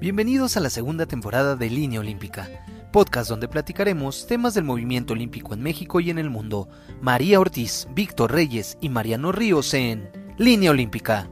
Bienvenidos a la segunda temporada de Línea Olímpica, podcast donde platicaremos temas del movimiento olímpico en México y en el mundo. María Ortiz, Víctor Reyes y Mariano Ríos en Línea Olímpica.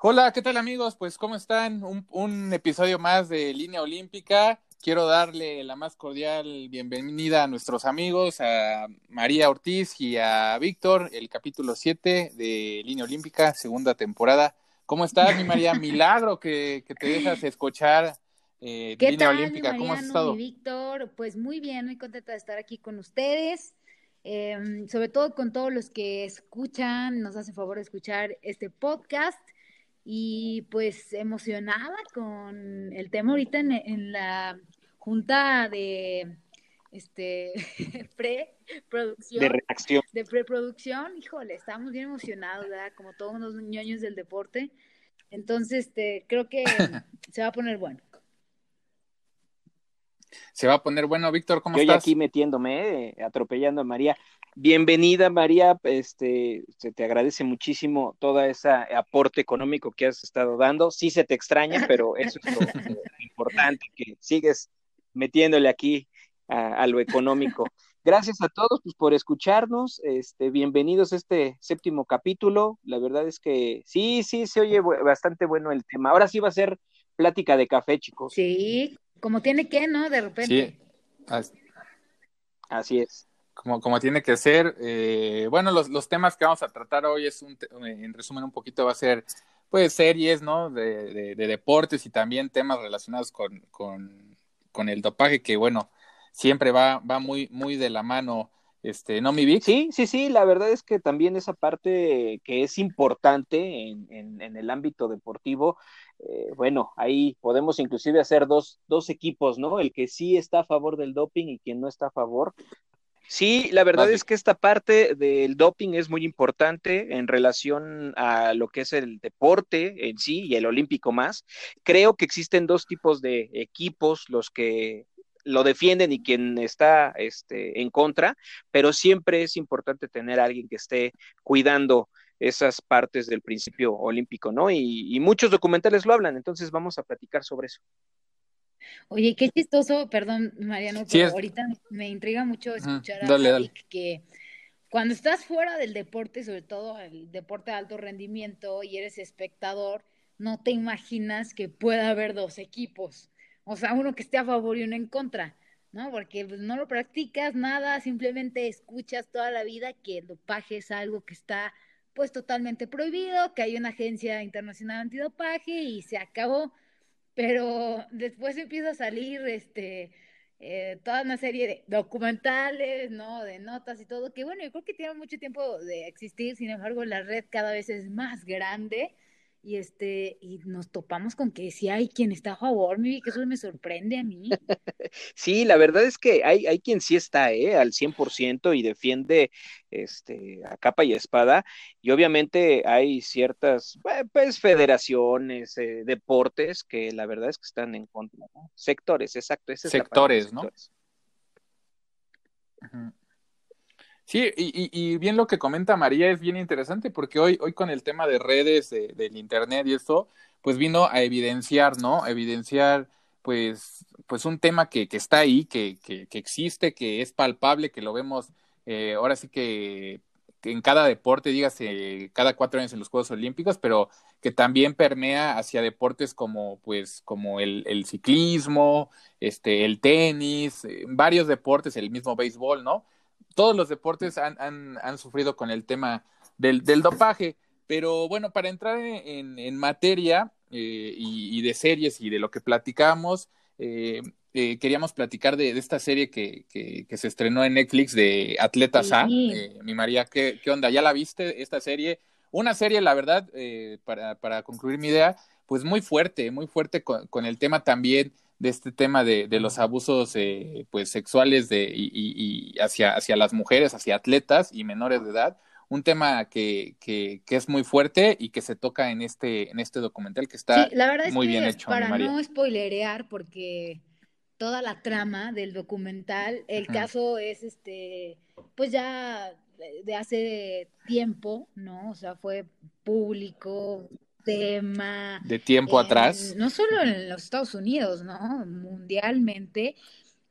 Hola, ¿qué tal amigos? Pues ¿cómo están? Un, un episodio más de Línea Olímpica quiero darle la más cordial bienvenida a nuestros amigos, a María Ortiz y a Víctor, el capítulo 7 de Línea Olímpica, segunda temporada. ¿Cómo estás, mi María? Milagro que, te dejas escuchar eh, ¿Qué Línea Olímpica. ¿Cómo has estado? Víctor, pues muy bien, muy contenta de estar aquí con ustedes. Em, sobre todo con todos los que escuchan, nos hacen favor de escuchar este podcast y pues emocionada con el tema ahorita en, la junta de este preproducción. De reacción de preproducción híjole estamos bien emocionados ¿verdad? como todos los ñoños del deporte. Entonces este creo que se va a poner bueno. Se va a poner bueno. Víctor cómo Yo estás aquí metiéndome eh, atropellando a María Bienvenida, María. Este, se te agradece muchísimo todo ese aporte económico que has estado dando. Sí se te extraña, pero eso es lo, importante, que sigues metiéndole aquí a, lo económico. Gracias a todos pues, por escucharnos. Este, bienvenidos a este séptimo capítulo. La verdad es que sí, sí, se oye bastante bueno el tema. Ahora sí va a ser plática de café, chicos. Sí, como tiene que, ¿no? De repente. Sí. Así es como, como tiene que ser. Eh, bueno, los, los, temas que vamos a tratar hoy es un, en resumen un poquito va a ser pues series, ¿no? De, de, deportes y también temas relacionados con, con, con, el dopaje, que bueno, siempre va, va muy, muy de la mano. Este, ¿no, mi Vic? Sí, sí, sí, la verdad es que también esa parte que es importante en, en, en el ámbito deportivo, eh, bueno, ahí podemos inclusive hacer dos, dos equipos, ¿no? El que sí está a favor del doping y quien no está a favor, Sí, la verdad es que esta parte del doping es muy importante en relación a lo que es el deporte en sí y el olímpico más. Creo que existen dos tipos de equipos, los que lo defienden y quien está este, en contra, pero siempre es importante tener a alguien que esté cuidando esas partes del principio olímpico, ¿no? Y, y muchos documentales lo hablan, entonces vamos a platicar sobre eso. Oye, qué chistoso, perdón, Mariano, pero ahorita me intriga mucho escuchar a que cuando estás fuera del deporte, sobre todo el deporte de alto rendimiento, y eres espectador, no te imaginas que pueda haber dos equipos. O sea, uno que esté a favor y uno en contra, ¿no? Porque pues, no lo practicas nada, simplemente escuchas toda la vida que el dopaje es algo que está pues totalmente prohibido, que hay una agencia internacional antidopaje y se acabó pero después empieza a salir este eh, toda una serie de documentales, ¿no? De notas y todo, que bueno, yo creo que tiene mucho tiempo de existir, sin embargo, la red cada vez es más grande y este y nos topamos con que sí hay quien está a favor, mi que eso me sorprende a mí. Sí, la verdad es que hay, hay quien sí está ¿eh? al 100% y defiende este, a capa y espada, y obviamente hay ciertas pues, federaciones, eh, deportes que la verdad es que están en contra, sectores, exacto, ese sectores, es la ¿no? Sectores. Sí, y, bien lo que comenta María es bien interesante porque hoy, hoy con el tema de redes, del internet y eso, pues vino a evidenciar, ¿no? evidenciar pues, pues un tema que, que está ahí, que, que, que, existe, que es palpable, que lo vemos eh, ahora sí que, en cada deporte, dígase cada cuatro años en los Juegos Olímpicos, pero que también permea hacia deportes como pues como el, el ciclismo, este, el tenis, eh, varios deportes, el mismo béisbol, ¿no? Todos los deportes han, han, han sufrido con el tema del, del, dopaje. Pero bueno, para entrar en, en materia eh, y, y, de series y de lo que platicamos, eh, eh, queríamos platicar de, de esta serie que, que, que, se estrenó en Netflix de Atletas A. Mi María, ¿qué, ¿qué, onda? ¿Ya la viste esta serie? Una serie, la verdad, eh, para, para concluir mi idea, pues muy fuerte, muy fuerte con, con el tema también de este tema de, de los abusos eh, pues sexuales de, y, y, hacia, hacia las mujeres, hacia atletas y menores de edad, un tema que, que, que, es muy fuerte y que se toca en este, en este documental que está sí, la verdad muy es que bien hecho. Para no spoilerear, porque toda la trama del documental, el uh -huh. caso es este, pues ya de hace tiempo, ¿no? O sea, fue público, De tiempo atrás. No solo en los Estados Unidos, ¿no? Mundialmente,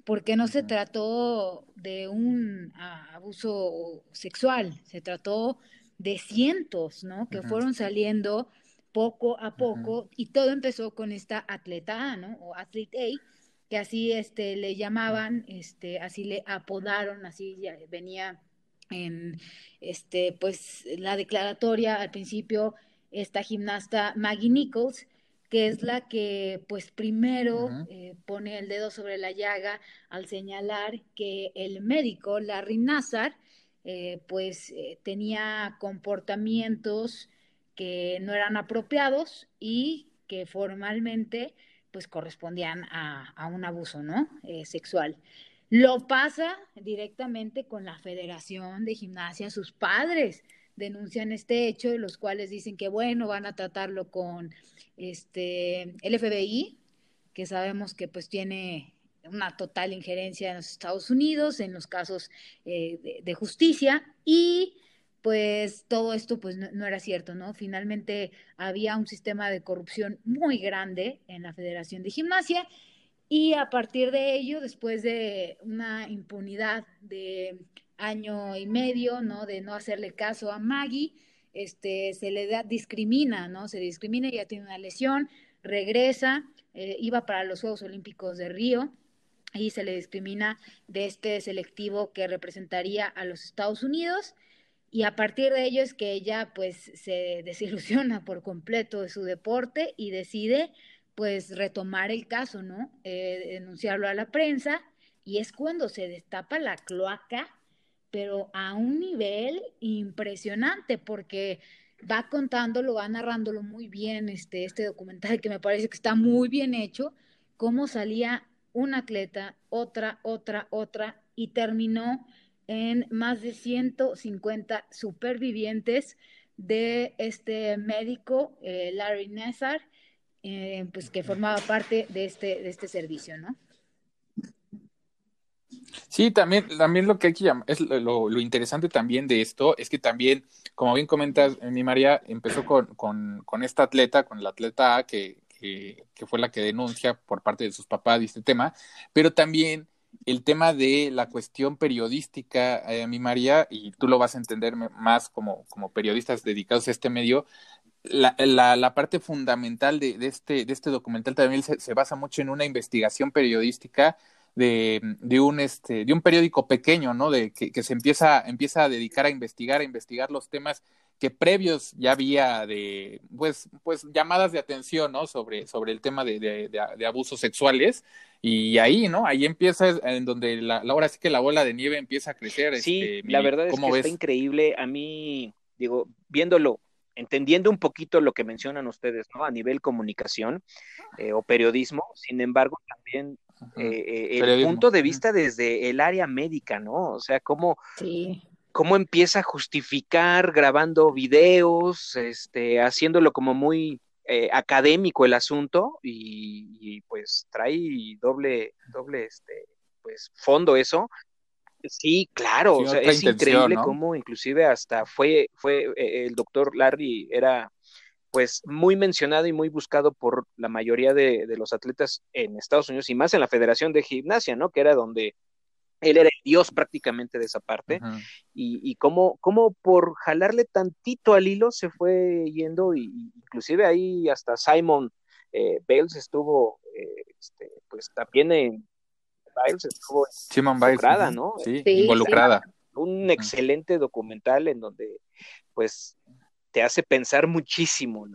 porque no se trató de un abuso sexual, se trató de cientos, ¿no? Que fueron saliendo poco a poco y todo empezó con esta atleta A, ¿no? O Athlete A, que así este, le llamaban, este, así le apodaron, así ya venía en este, pues, la declaratoria al principio esta gimnasta Maggie Nichols, que es la que pues primero eh, pone el dedo sobre la llaga al señalar que el médico Larry Nassar eh, pues eh, tenía comportamientos que no eran apropiados y que formalmente pues correspondían a, un abuso no sexual. Lo pasa directamente con la Federación de Gimnasia sus padres denuncian este hecho, los cuales dicen que bueno, van a tratarlo con este el FBI, que sabemos que pues tiene una total injerencia en los Estados Unidos, en los casos eh, de, justicia, y pues todo esto pues no, era cierto, ¿no? Finalmente había un sistema de corrupción muy grande en la Federación de Gimnasia, y a partir de ello, después de una impunidad de año y medio, ¿no? De no hacerle caso a Maggie, este, se le da, discrimina, ¿no? Se discrimina, ya tiene una lesión, regresa, eh, iba para los Juegos Olímpicos de Río y se le discrimina de este selectivo que representaría a los Estados Unidos y a partir de ello es que ella pues se desilusiona por completo de su deporte y decide pues retomar el caso, ¿no? Eh, denunciarlo a la prensa y es cuando se destapa la cloaca pero a un nivel impresionante porque va contándolo, va narrándolo muy bien este, este documental que me parece que está muy bien hecho, cómo salía un atleta, otra, otra, otra, y terminó en más de 150 supervivientes de este médico, eh, Larry Nassar, eh, pues que formaba parte de este, de este servicio, ¿no? Sí, también, también lo que hay que llamar, es lo, interesante también de esto es que también, como bien comentas, mi María empezó con, con, esta atleta, con la atleta A, que, que, fue la que denuncia por parte de sus papás este tema, pero también el tema de la cuestión periodística, eh, mi María, y tú lo vas a entender más como, como periodistas dedicados a este medio, la, la, la, parte fundamental de, de, este, de este documental también se, basa mucho en una investigación periodística de, de, un este de un periódico pequeño no de que, que, se empieza empieza a dedicar a investigar a investigar los temas que previos ya había de pues pues llamadas de atención no sobre sobre el tema de, de, de abusos sexuales. Y ahí no ahí empieza en donde la, ahora sí que la bola de nieve empieza a crecer sí este, la verdad es que está increíble. A mí digo viéndolo entendiendo un poquito lo que mencionan ustedes, ¿no? A nivel comunicación eh, o periodismo, sin embargo, también eh, eh, el punto de vista desde el área médica, ¿no? O sea, cómo, cómo empieza a justificar grabando videos, este, haciéndolo como muy eh, académico el asunto y, pues trae doble, doble, este, pues fondo eso. Sí, claro, o sea, es increíble cómo inclusive hasta fue, fue el doctor Larry era pues muy mencionado y muy buscado por la mayoría de, los atletas en Estados Unidos y más en la Federación de Gimnasia, ¿no? Que era donde él era el dios prácticamente de esa parte, y, y cómo, cómo, por jalarle tantito al hilo se fue yendo, y, inclusive ahí hasta Simon eh, Bales estuvo, eh, este, pues también en Bales estuvo involucrada, ¿no? Sí, involucrada. Un excelente documental en donde, pues, te hace pensar muchísimo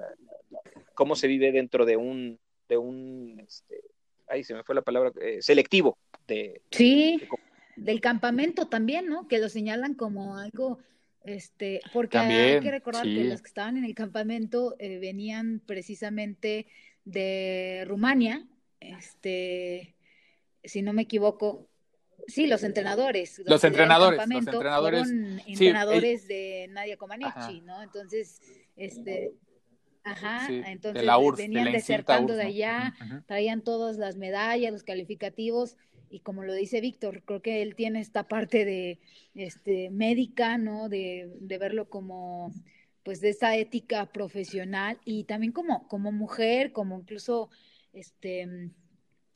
cómo se vive dentro de un, de un, este, ahí se me fue la palabra, eh, selectivo. De, sí, del campamento también, ¿no? Que lo señalan como algo, este, porque hay que recordar que los que estaban en el campamento eh, venían precisamente de Rumania, este, si no me equivoco, Sí, los entrenadores. Los entrenadores, los entrenadores. entrenadores de Nadia Comaneci, ¿no? Entonces, este, ajá, entonces venían desertando de allá, traían todas las medallas, los calificativos, y como lo dice Víctor, creo que él tiene esta parte de este médica, ¿no? De, de verlo como pues de esa ética profesional y también como, como mujer, como incluso este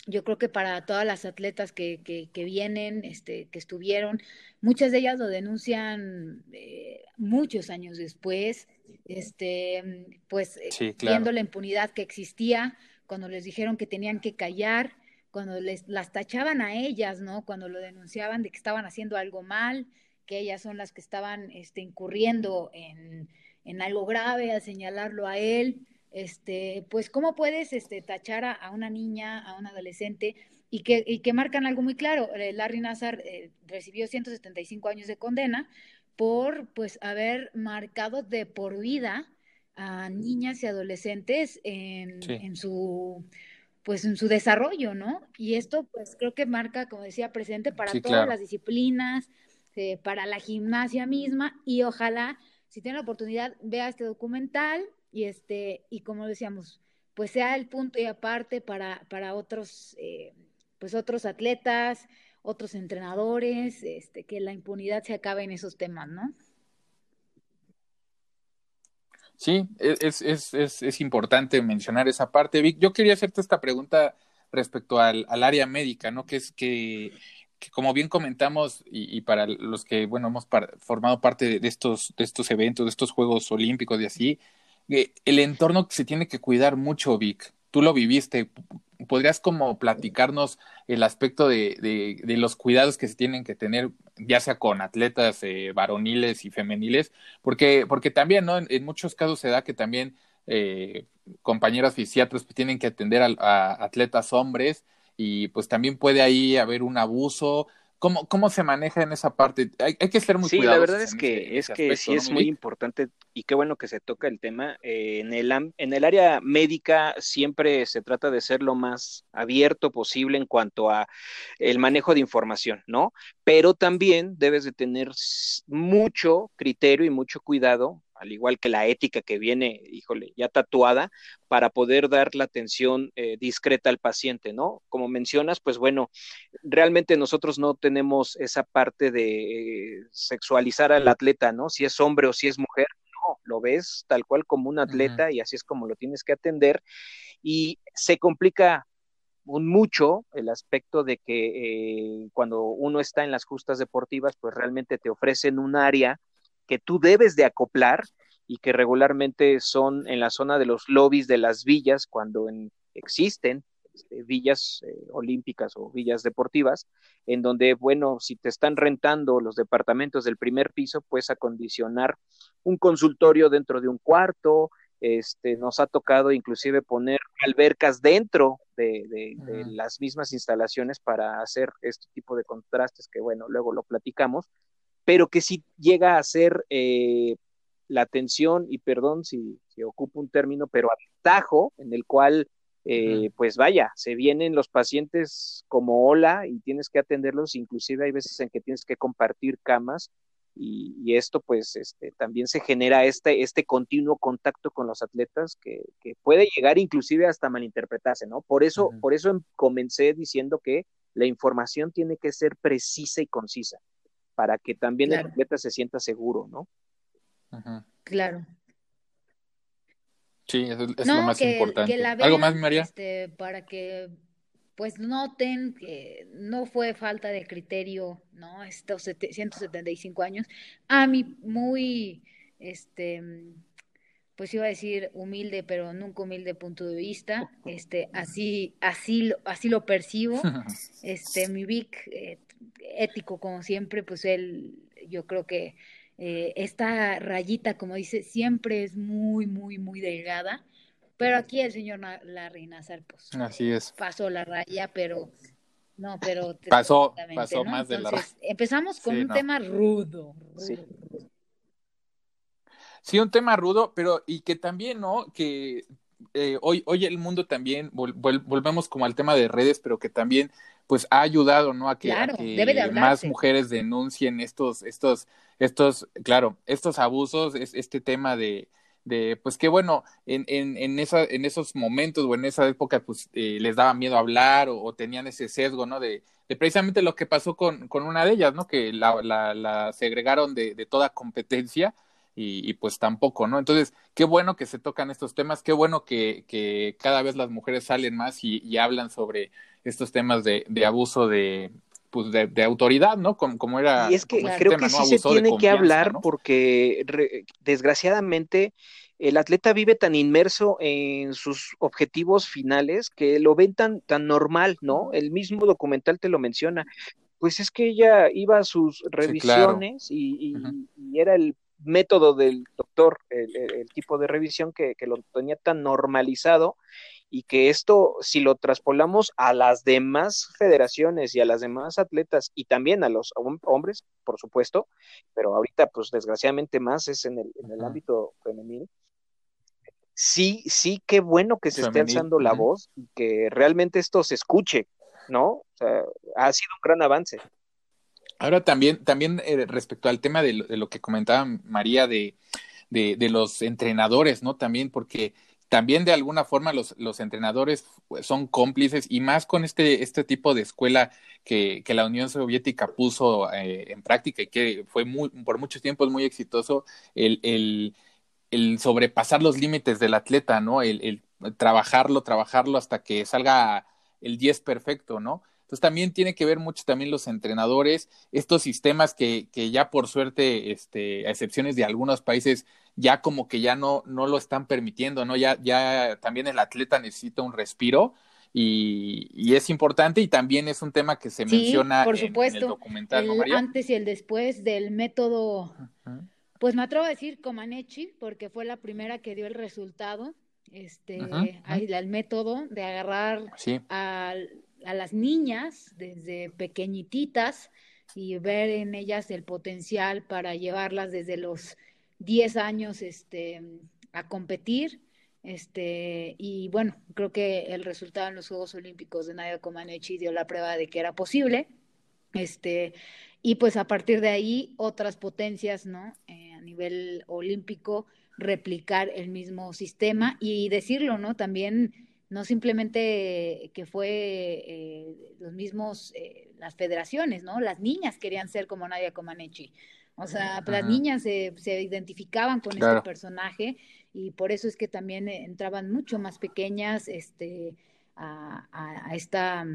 yo creo que para todas las atletas que, que, vienen, este, que estuvieron, muchas de ellas lo denuncian eh, muchos años después, este, pues eh, viendo la impunidad que existía, cuando les dijeron que tenían que callar, cuando les las tachaban a ellas, ¿no? Cuando lo denunciaban de que estaban haciendo algo mal, que ellas son las que estaban este, incurriendo en, en algo grave, a señalarlo a él este, pues cómo puedes este, tachar a, una niña, a un adolescente y que, y que marcan algo muy claro. Eh, Larry Nassar eh, recibió 175 años de condena por pues haber marcado de por vida a niñas y adolescentes en, en su pues en su desarrollo, ¿no? Y esto pues creo que marca, como decía, presente para todas las disciplinas, eh, para la gimnasia misma y ojalá si tiene la oportunidad vea este documental, y este, y como decíamos, pues sea el punto y aparte para, para otros, eh, pues otros atletas, otros entrenadores, este, que la impunidad se acabe en esos temas, ¿no? Sí, e, es, es, es, es importante mencionar esa parte, Vic. Yo quería hacerte esta pregunta respecto al, al área médica, ¿no? Que es que, que como bien comentamos, y, y, para los que, bueno, hemos formado parte de estos, de estos eventos, de estos Juegos Olímpicos y así, el entorno se tiene que cuidar mucho, Vic. Tú lo viviste. ¿Podrías como platicarnos el aspecto de, de, de los cuidados que se tienen que tener, ya sea con atletas eh, varoniles y femeniles? Porque, porque también, ¿no? En, muchos casos se da que también eh, compañeras fisiatras pues, tienen que atender a atletas hombres y pues también puede ahí haber un abuso ¿Cómo, ¿Cómo se maneja en esa parte? Hay, que ser muy sí, Sí, la verdad es que, es que sí es muy importante y qué bueno que se toca el tema. Eh, en, el, en el área médica siempre se trata de ser lo más abierto posible en cuanto a el manejo de información, ¿no? Pero también debes de tener mucho criterio y mucho cuidado al igual que la ética que viene, híjole, ya tatuada, para poder dar la atención eh, discreta al paciente, ¿no? Como mencionas, pues bueno, realmente nosotros no tenemos esa parte de eh, sexualizar al atleta, ¿no? Si es hombre o si es mujer, no, lo ves tal cual como un atleta y así es como lo tienes que atender. Y se complica un mucho el aspecto de que eh, cuando uno está en las justas deportivas, pues realmente te ofrecen un área que tú debes de acoplar y que regularmente son en la zona de los lobbies de las villas cuando existen este, villas eh, olímpicas o villas deportivas, en donde, bueno, si te están rentando los departamentos del primer piso, puedes acondicionar un consultorio dentro de un cuarto, este, nos ha tocado inclusive poner albercas dentro de, de las mismas instalaciones para hacer este tipo de contrastes que, bueno, luego lo platicamos, pero que si llega a ser eh, la atención, y perdón si, si, ocupo un término, pero atajo, en el cual, eh, pues vaya, se vienen los pacientes como ola y tienes que atenderlos, inclusive hay veces en que tienes que compartir camas, y, esto pues este, también se genera este, este continuo contacto con los atletas que, que puede llegar inclusive hasta malinterpretarse, ¿no? Por eso, por eso comencé diciendo que la información tiene que ser precisa y concisa para que también el atleta se sienta seguro, ¿no? Claro. Sí, eso es lo más importante. ¿Algo más, María? Este, para que pues noten que no fue falta de criterio, ¿no? Estos 175 años. A mí muy, este, pues iba a decir humilde, pero nunca humilde punto de vista. Este, así, así, así lo percibo. Este, mi Vic, eh, ético como siempre, pues él, yo creo que eh, esta rayita, como dice, siempre es muy, muy, muy delgada. Pero aquí el señor Larry Nazar, pues, Así es. pasó la raya, pero no, pero pasó, pasó más de la. Empezamos con un tema rudo. sí. Sí. un tema rudo, pero y que también, ¿no? Que eh, hoy, hoy el mundo también, volvemos como al tema de redes, pero que también pues ha ayudado, ¿no? A que, más mujeres denuncien estos, estos, estos, claro, estos abusos, este tema de, de pues que bueno, en, en, en, esa, en esos momentos o en esa época, pues eh, les daba miedo hablar o, tenían ese sesgo, ¿no? De, de, precisamente lo que pasó con, con una de ellas, ¿no? Que la, la, la segregaron de, de toda competencia y, pues tampoco, ¿no? Entonces, qué bueno que se tocan estos temas, qué bueno que, que cada vez las mujeres salen más y, hablan sobre estos temas de, de abuso de, pues de, autoridad, ¿no? Como, como, era. Y es que creo que sí se tiene que hablar porque desgraciadamente el atleta vive tan inmerso en sus objetivos finales que lo ven tan, tan normal, ¿no? El mismo documental te lo menciona. Pues es que ella iba a sus revisiones y, era el método del doctor, el, tipo de revisión que, lo tenía tan normalizado y que esto, si lo traspolamos a las demás federaciones y a las demás atletas y también a los hombres, por supuesto, pero ahorita pues desgraciadamente más es en el, en el ámbito femenino. Sí, sí, qué bueno que se esté alzando la voz y que realmente esto se escuche, ¿no? O sea, ha sido un gran avance. Ahora también, también eh, respecto al tema de lo, que comentaba María de, de, los entrenadores, ¿no? También porque también de alguna forma los, los entrenadores son cómplices y más con este, este tipo de escuela que, que la Unión Soviética puso eh, en práctica y que fue muy, por muchos tiempos muy exitoso, el, el, el sobrepasar los límites del atleta, ¿no? El, el trabajarlo, trabajarlo hasta que salga el 10 perfecto, ¿no? Entonces también tiene que ver mucho también los entrenadores, estos sistemas que, que ya por suerte, este, a excepciones de algunos países, ya como que ya no, no lo están permitiendo, ¿no? Ya, ya también el atleta necesita un respiro. Y, y, es importante y también es un tema que se menciona por supuesto, en, el documental, el antes y el después del método, pues me atrevo a decir Comaneci, porque fue la primera que dio el resultado, este, el método de agarrar al a las niñas desde pequeñititas y ver en ellas el potencial para llevarlas desde los 10 años este, a competir. Este, y bueno, creo que el resultado en los Juegos Olímpicos de Nadia Comaneci dio la prueba de que era posible. Este, y pues a partir de ahí, otras potencias, ¿no? Eh, a nivel olímpico, replicar el mismo sistema y decirlo, ¿no? También no simplemente que fue eh, los mismos, eh, las federaciones, ¿no? Las niñas querían ser como Nadia Comaneci. O sea, las niñas se, se, identificaban con este personaje y por eso es que también entraban mucho más pequeñas este, a, a, esta,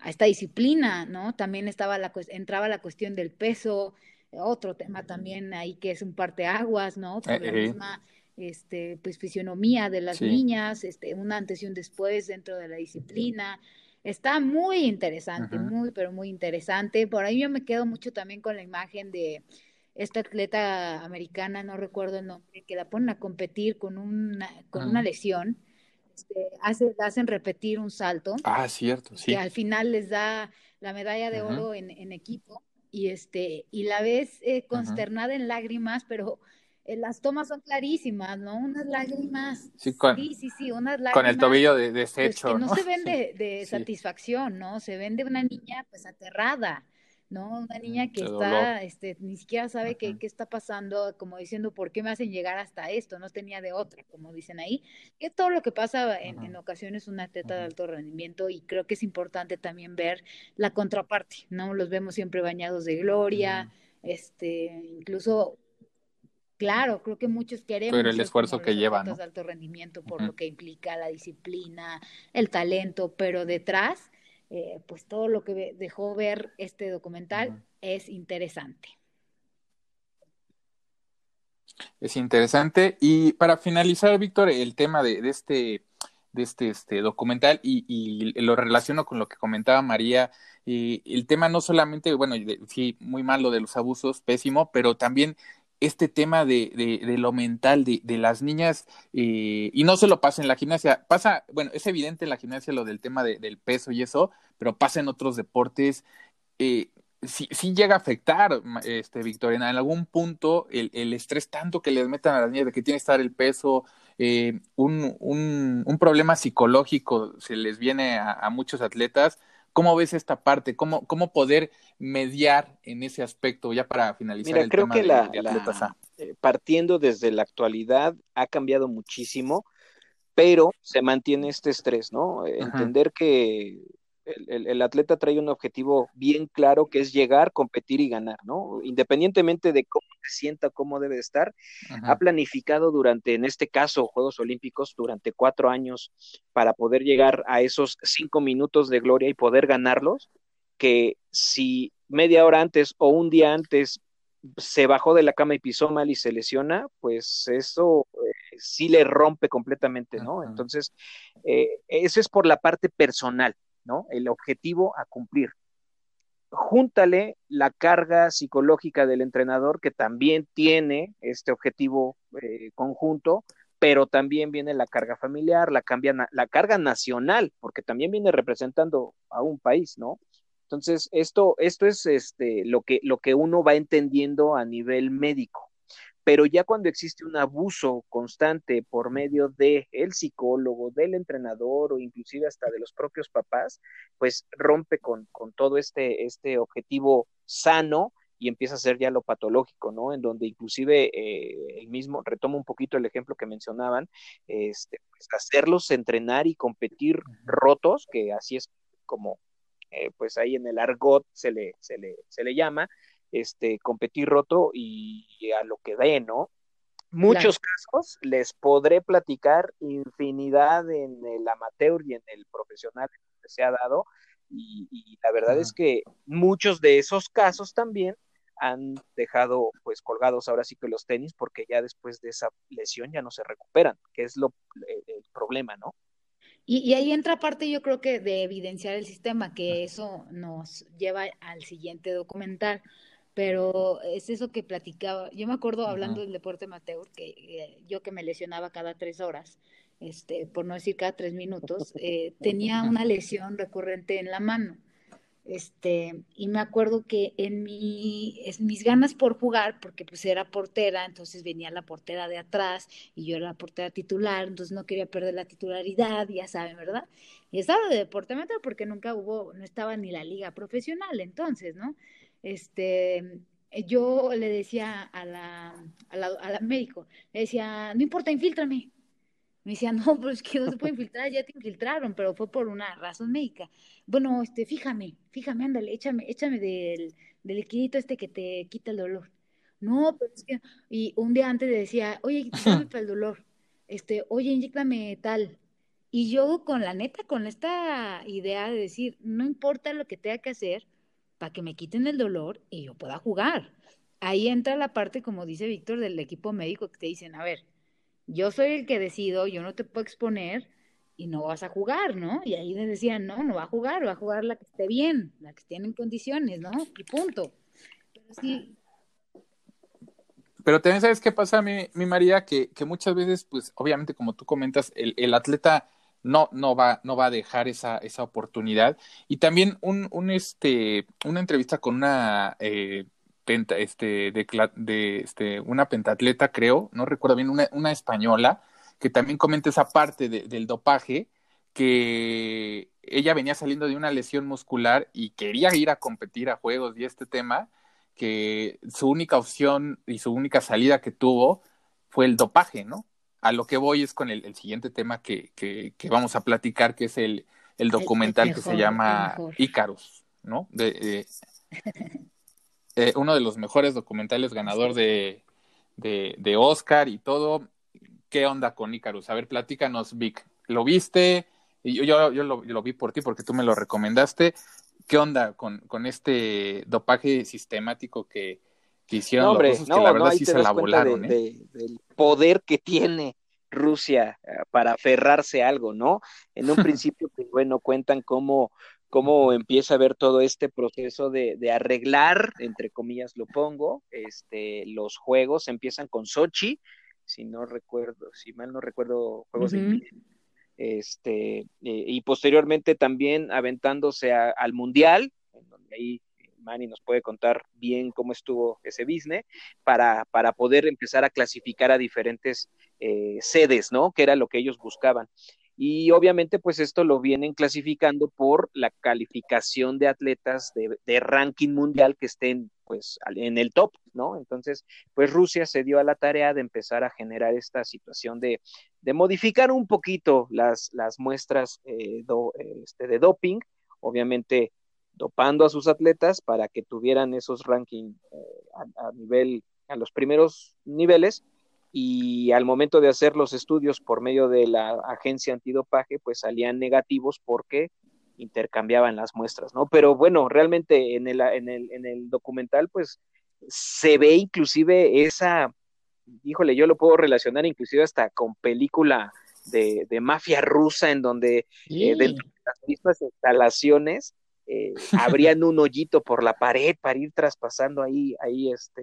a esta disciplina, ¿no? También estaba la, entraba la cuestión del peso, otro tema también ahí que es un parteaguas, ¿no? Por la misma este, pues fisionomía de las niñas, este, un antes y un después dentro de la disciplina. Está muy interesante, muy, pero muy interesante. Por ahí yo me quedo mucho también con la imagen de esta atleta americana, no recuerdo el nombre, que la ponen a competir con una, con una lesión. Este, hace, hacen repetir un salto. Ah, cierto, sí. Que al final les da la medalla de oro en, en, equipo y este y la ves eh, consternada en lágrimas, pero las tomas son clarísimas, ¿no? Unas lágrimas. Sí, con, sí, sí, unas lágrimas. Con el tobillo de, pues, deshecho. no, se ven de, satisfacción, ¿no? Se ven de una niña, pues, aterrada, ¿no? Una niña que está, este, ni siquiera sabe qué, qué, está pasando, como diciendo, ¿por qué me hacen llegar hasta esto? No tenía de otra, como dicen ahí. Que todo lo que pasa en, en ocasiones una teta de alto rendimiento y creo que es importante también ver la contraparte, ¿no? Los vemos siempre bañados de gloria, este, incluso Claro, creo que muchos queremos. Pero el esfuerzo que lleva, ¿no? de alto rendimiento por lo que implica la disciplina, el talento, pero detrás, eh, pues todo lo que dejó ver este documental es interesante. Es interesante. Y para finalizar, Víctor, el tema de, este de este, este documental y, lo relaciono con lo que comentaba María. Y el tema no solamente, bueno, sí, muy mal lo de los abusos, pésimo, pero también este tema de, de, lo mental de, de las niñas, eh, y no solo pasa en la gimnasia, pasa, bueno, es evidente en la gimnasia lo del tema del peso y eso, pero pasa en otros deportes. Eh, sí, sí, llega a afectar, este, Victorina, en algún punto el, estrés tanto que les metan a las niñas de que tiene que estar el peso, eh, un, un, un, problema psicológico se les viene a muchos atletas ¿Cómo ves esta parte? ¿Cómo, cómo poder mediar en ese aspecto ya para finalizar Mira, creo que la, eh, partiendo desde la actualidad ha cambiado muchísimo, pero se mantiene este estrés, ¿no? Entender que el, el, atleta trae un objetivo bien claro que es llegar, competir y ganar, ¿no? Independientemente de cómo se sienta, cómo debe estar, ha planificado durante, en este caso, Juegos Olímpicos, durante cuatro años para poder llegar a esos cinco minutos de gloria y poder ganarlos, que si media hora antes o un día antes se bajó de la cama y pisó mal y se lesiona, pues eso eh, sí le rompe completamente, ¿no? Entonces, eh, eso es por la parte personal, ¿no? El objetivo a cumplir. Júntale la carga psicológica del entrenador que también tiene este objetivo eh, conjunto, pero también viene la carga familiar, la, la carga nacional, porque también viene representando a un país, ¿no? Entonces, esto, esto es este, lo, que, lo que uno va entendiendo a nivel médico. Pero ya cuando existe un abuso constante por medio de el psicólogo, del entrenador o inclusive hasta de los propios papás, pues rompe con, con todo este, este objetivo sano y empieza a ser ya lo patológico, ¿no? En donde inclusive eh, el mismo, retomo un poquito el ejemplo que mencionaban, este, pues hacerlos entrenar y competir rotos, que así es como, eh, pues ahí en el argot se le, se le, se le llama, este, competir roto y, a lo que dé, ¿no? Muchos casos les podré platicar infinidad en el amateur y en el profesional que se ha dado, y, la verdad es que muchos de esos casos también han dejado pues colgados ahora sí que los tenis porque ya después de esa lesión ya no se recuperan, que es lo el problema, ¿no? Y, ahí entra parte, yo creo que de evidenciar el sistema, que eso nos lleva al siguiente documental. Pero es eso que platicaba. Yo me acuerdo hablando del deporte amateur, que eh, yo que me lesionaba cada tres horas, este, por no decir cada tres minutos, eh, tenía una lesión recurrente en la mano. Este, y me acuerdo que en, mi, en mis ganas por jugar, porque pues era portera, entonces venía la portera de atrás y yo era la portera titular, entonces no quería perder la titularidad, ya saben, ¿verdad? Y estaba de deporte porque nunca hubo, no estaba ni la liga profesional entonces, ¿no? Este, yo le decía a la, a la, a la médico, le decía, no importa, infíltrame, me decía, no, pero es que no se puede infiltrar, ya te infiltraron, pero fue por una razón médica. Bueno, este, fíjame, fíjame, ándale, échame, échame del, del liquidito este que te quita el dolor. No, pero es que, y un día antes le decía, oye, quítame para el dolor, este, oye, inyectame tal. Y yo con la neta, con esta idea de decir, no importa lo que tenga que hacer para que me quiten el dolor y yo pueda jugar. Ahí entra la parte, como dice Víctor, del equipo médico que te dicen, a ver, yo soy el que decido, yo no te puedo exponer y no vas a jugar, ¿no? Y ahí les decían, no, no va a jugar, va a jugar la que esté bien, la que esté en condiciones, ¿no? Y punto. Pero también sabes qué pasa, mi, mi María, que, que, muchas veces, pues, obviamente, como tú comentas, el, el atleta no, no, va, no va a dejar esa, esa oportunidad. Y también un, un este, una entrevista con una eh, este, de, este, una pentatleta, creo, no recuerdo bien, una, una española, que también comenta esa parte del dopaje, que ella venía saliendo de una lesión muscular y quería ir a competir a juegos y este tema, que su única opción y su única salida que tuvo fue el dopaje, ¿no? A lo que voy es con el, siguiente tema que, que, vamos a platicar, que es el, el documental que se llama Ícaros, ¿no? de, Eh, uno de los mejores documentales ganador de, de, Oscar y todo. ¿Qué onda con Icarus? A ver, platícanos, Vic. ¿Lo viste? Y yo, yo, lo, vi por ti porque tú me lo recomendaste. ¿Qué onda con, con este dopaje sistemático que hicieron no, hombre, no, que la verdad sí se la volaron? ¿eh? del poder que tiene Rusia eh, para aferrarse a algo, ¿no? En un principio, pues, bueno, cuentan cómo cómo empieza a ver todo este proceso de, de, arreglar, entre comillas lo pongo, este, los juegos empiezan con Sochi, si no recuerdo, si mal no recuerdo, juegos de este, eh, y posteriormente también aventándose al Mundial, en donde ahí Manny nos puede contar bien cómo estuvo ese business, para, para poder empezar a clasificar a diferentes eh, sedes, ¿no? Que era lo que ellos buscaban y obviamente pues esto lo vienen clasificando por la calificación de atletas de, ranking mundial que estén pues en el top, ¿no? Entonces, pues Rusia se dio a la tarea de empezar a generar esta situación de, de modificar un poquito las, las muestras eh, este, de doping, obviamente dopando a sus atletas para que tuvieran esos rankings eh, a, nivel a los primeros niveles y al momento de hacer los estudios por medio de la agencia antidopaje, pues salían negativos porque intercambiaban las muestras, ¿no? Pero bueno, realmente en el, en el, en el documental, pues se ve inclusive esa, híjole, yo lo puedo relacionar inclusive hasta con película de, de mafia rusa, en donde eh, dentro de las mismas instalaciones eh, abrían un hoyito por la pared para ir traspasando ahí, ahí este,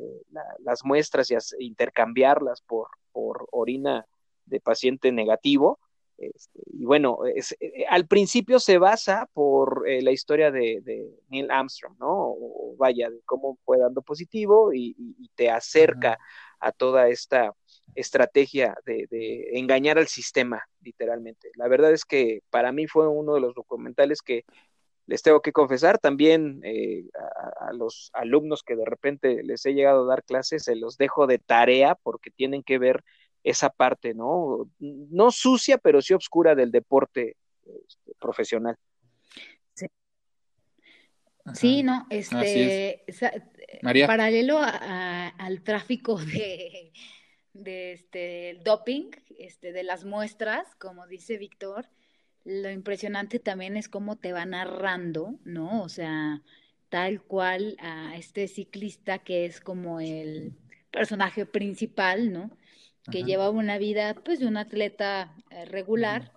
las muestras y intercambiarlas por, por orina de paciente negativo. Este, y bueno, eh, al principio se basa por eh, la historia de, Neil Armstrong, ¿no? O, vaya, de cómo fue dando positivo y, te acerca a toda esta estrategia de, de, engañar al sistema, literalmente. La verdad es que para mí fue uno de los documentales que les tengo que confesar también eh, a, los alumnos que de repente les he llegado a dar clases, se los dejo de tarea porque tienen que ver esa parte, ¿no? No sucia, pero sí oscura del deporte este, profesional. Sí. no, este, paralelo al tráfico de, de este, doping, este, de las muestras, como dice Víctor, lo impresionante también es cómo te va narrando, ¿no? O sea, tal cual a este ciclista que es como el personaje principal, ¿no? Que lleva una vida, pues, de un atleta eh, regular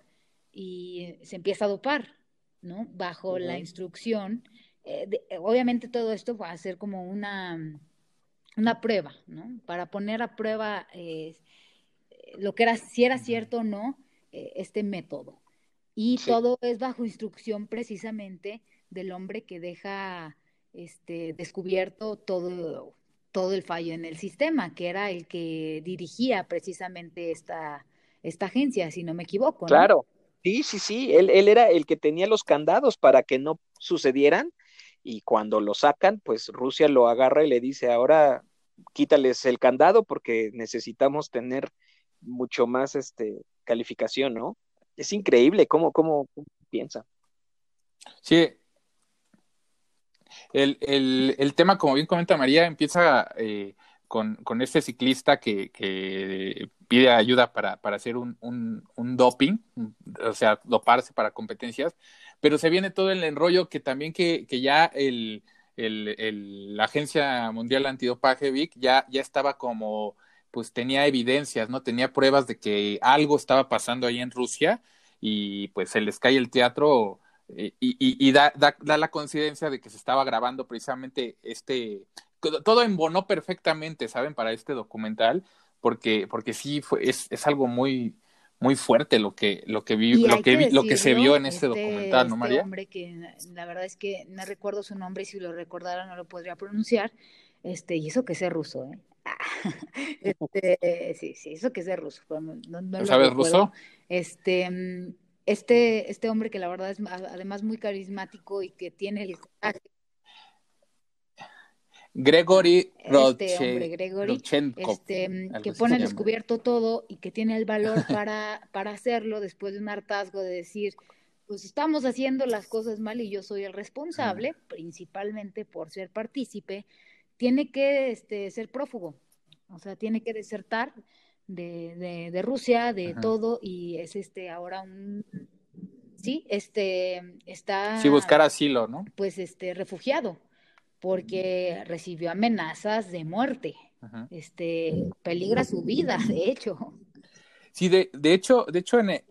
y se empieza a dopar, ¿no? Bajo la instrucción. Eh, eh, obviamente todo esto va a ser como una, una prueba, ¿no? Para poner a prueba lo que era, si era cierto o no, este método. Y todo es bajo instrucción precisamente del hombre que deja este, descubierto todo, todo el fallo en el sistema, que era el que dirigía precisamente esta, esta agencia, si no me equivoco. Claro, sí, sí, sí, él, él era el que tenía los candados para que no sucedieran y cuando lo sacan, pues Rusia lo agarra y le dice, ahora quítales el candado porque necesitamos tener mucho más este, calificación, ¿no? Es increíble cómo, cómo, piensa. Sí. El, el, el, tema, como bien comenta María, empieza eh, con, con, este ciclista que, que pide ayuda para, para hacer un, un, doping, o sea, doparse para competencias, pero se viene todo el enrollo que también que, que ya el, el, la Agencia Mundial Antidopaje, Vic, ya, ya estaba como pues tenía evidencias, ¿no? Tenía pruebas de que algo estaba pasando ahí en Rusia y pues se les cae el teatro eh, y, y, da, da, la coincidencia de que se estaba grabando precisamente este, todo embonó perfectamente, ¿saben? Para este documental, porque, porque sí fue, es, es algo muy, muy fuerte lo que, lo que vi, lo que, lo que se vio en este, este documental, ¿no, este María? hombre que la verdad es que no recuerdo su nombre y si lo recordara no lo podría pronunciar, este, y eso que sé ruso, ¿eh? Este, sí, sí, eso que es de ruso. No, ¿Sabes ruso? Este, mm, este, este hombre que la verdad es además muy carismático y que tiene el Gregory este hombre, Gregory, este, mm, que pone al descubierto todo y que tiene el valor para, para hacerlo después de un hartazgo de decir, pues estamos haciendo las cosas mal y yo soy el responsable, principalmente por ser partícipe, tiene que este, ser prófugo, o sea, tiene que desertar de, de, Rusia, de todo, y es este ahora un, sí, este, está... Sí, buscar asilo, ¿no? Pues este, refugiado, porque recibió amenazas de muerte, este, peligra su vida, de hecho. Sí, de, de hecho, de hecho, en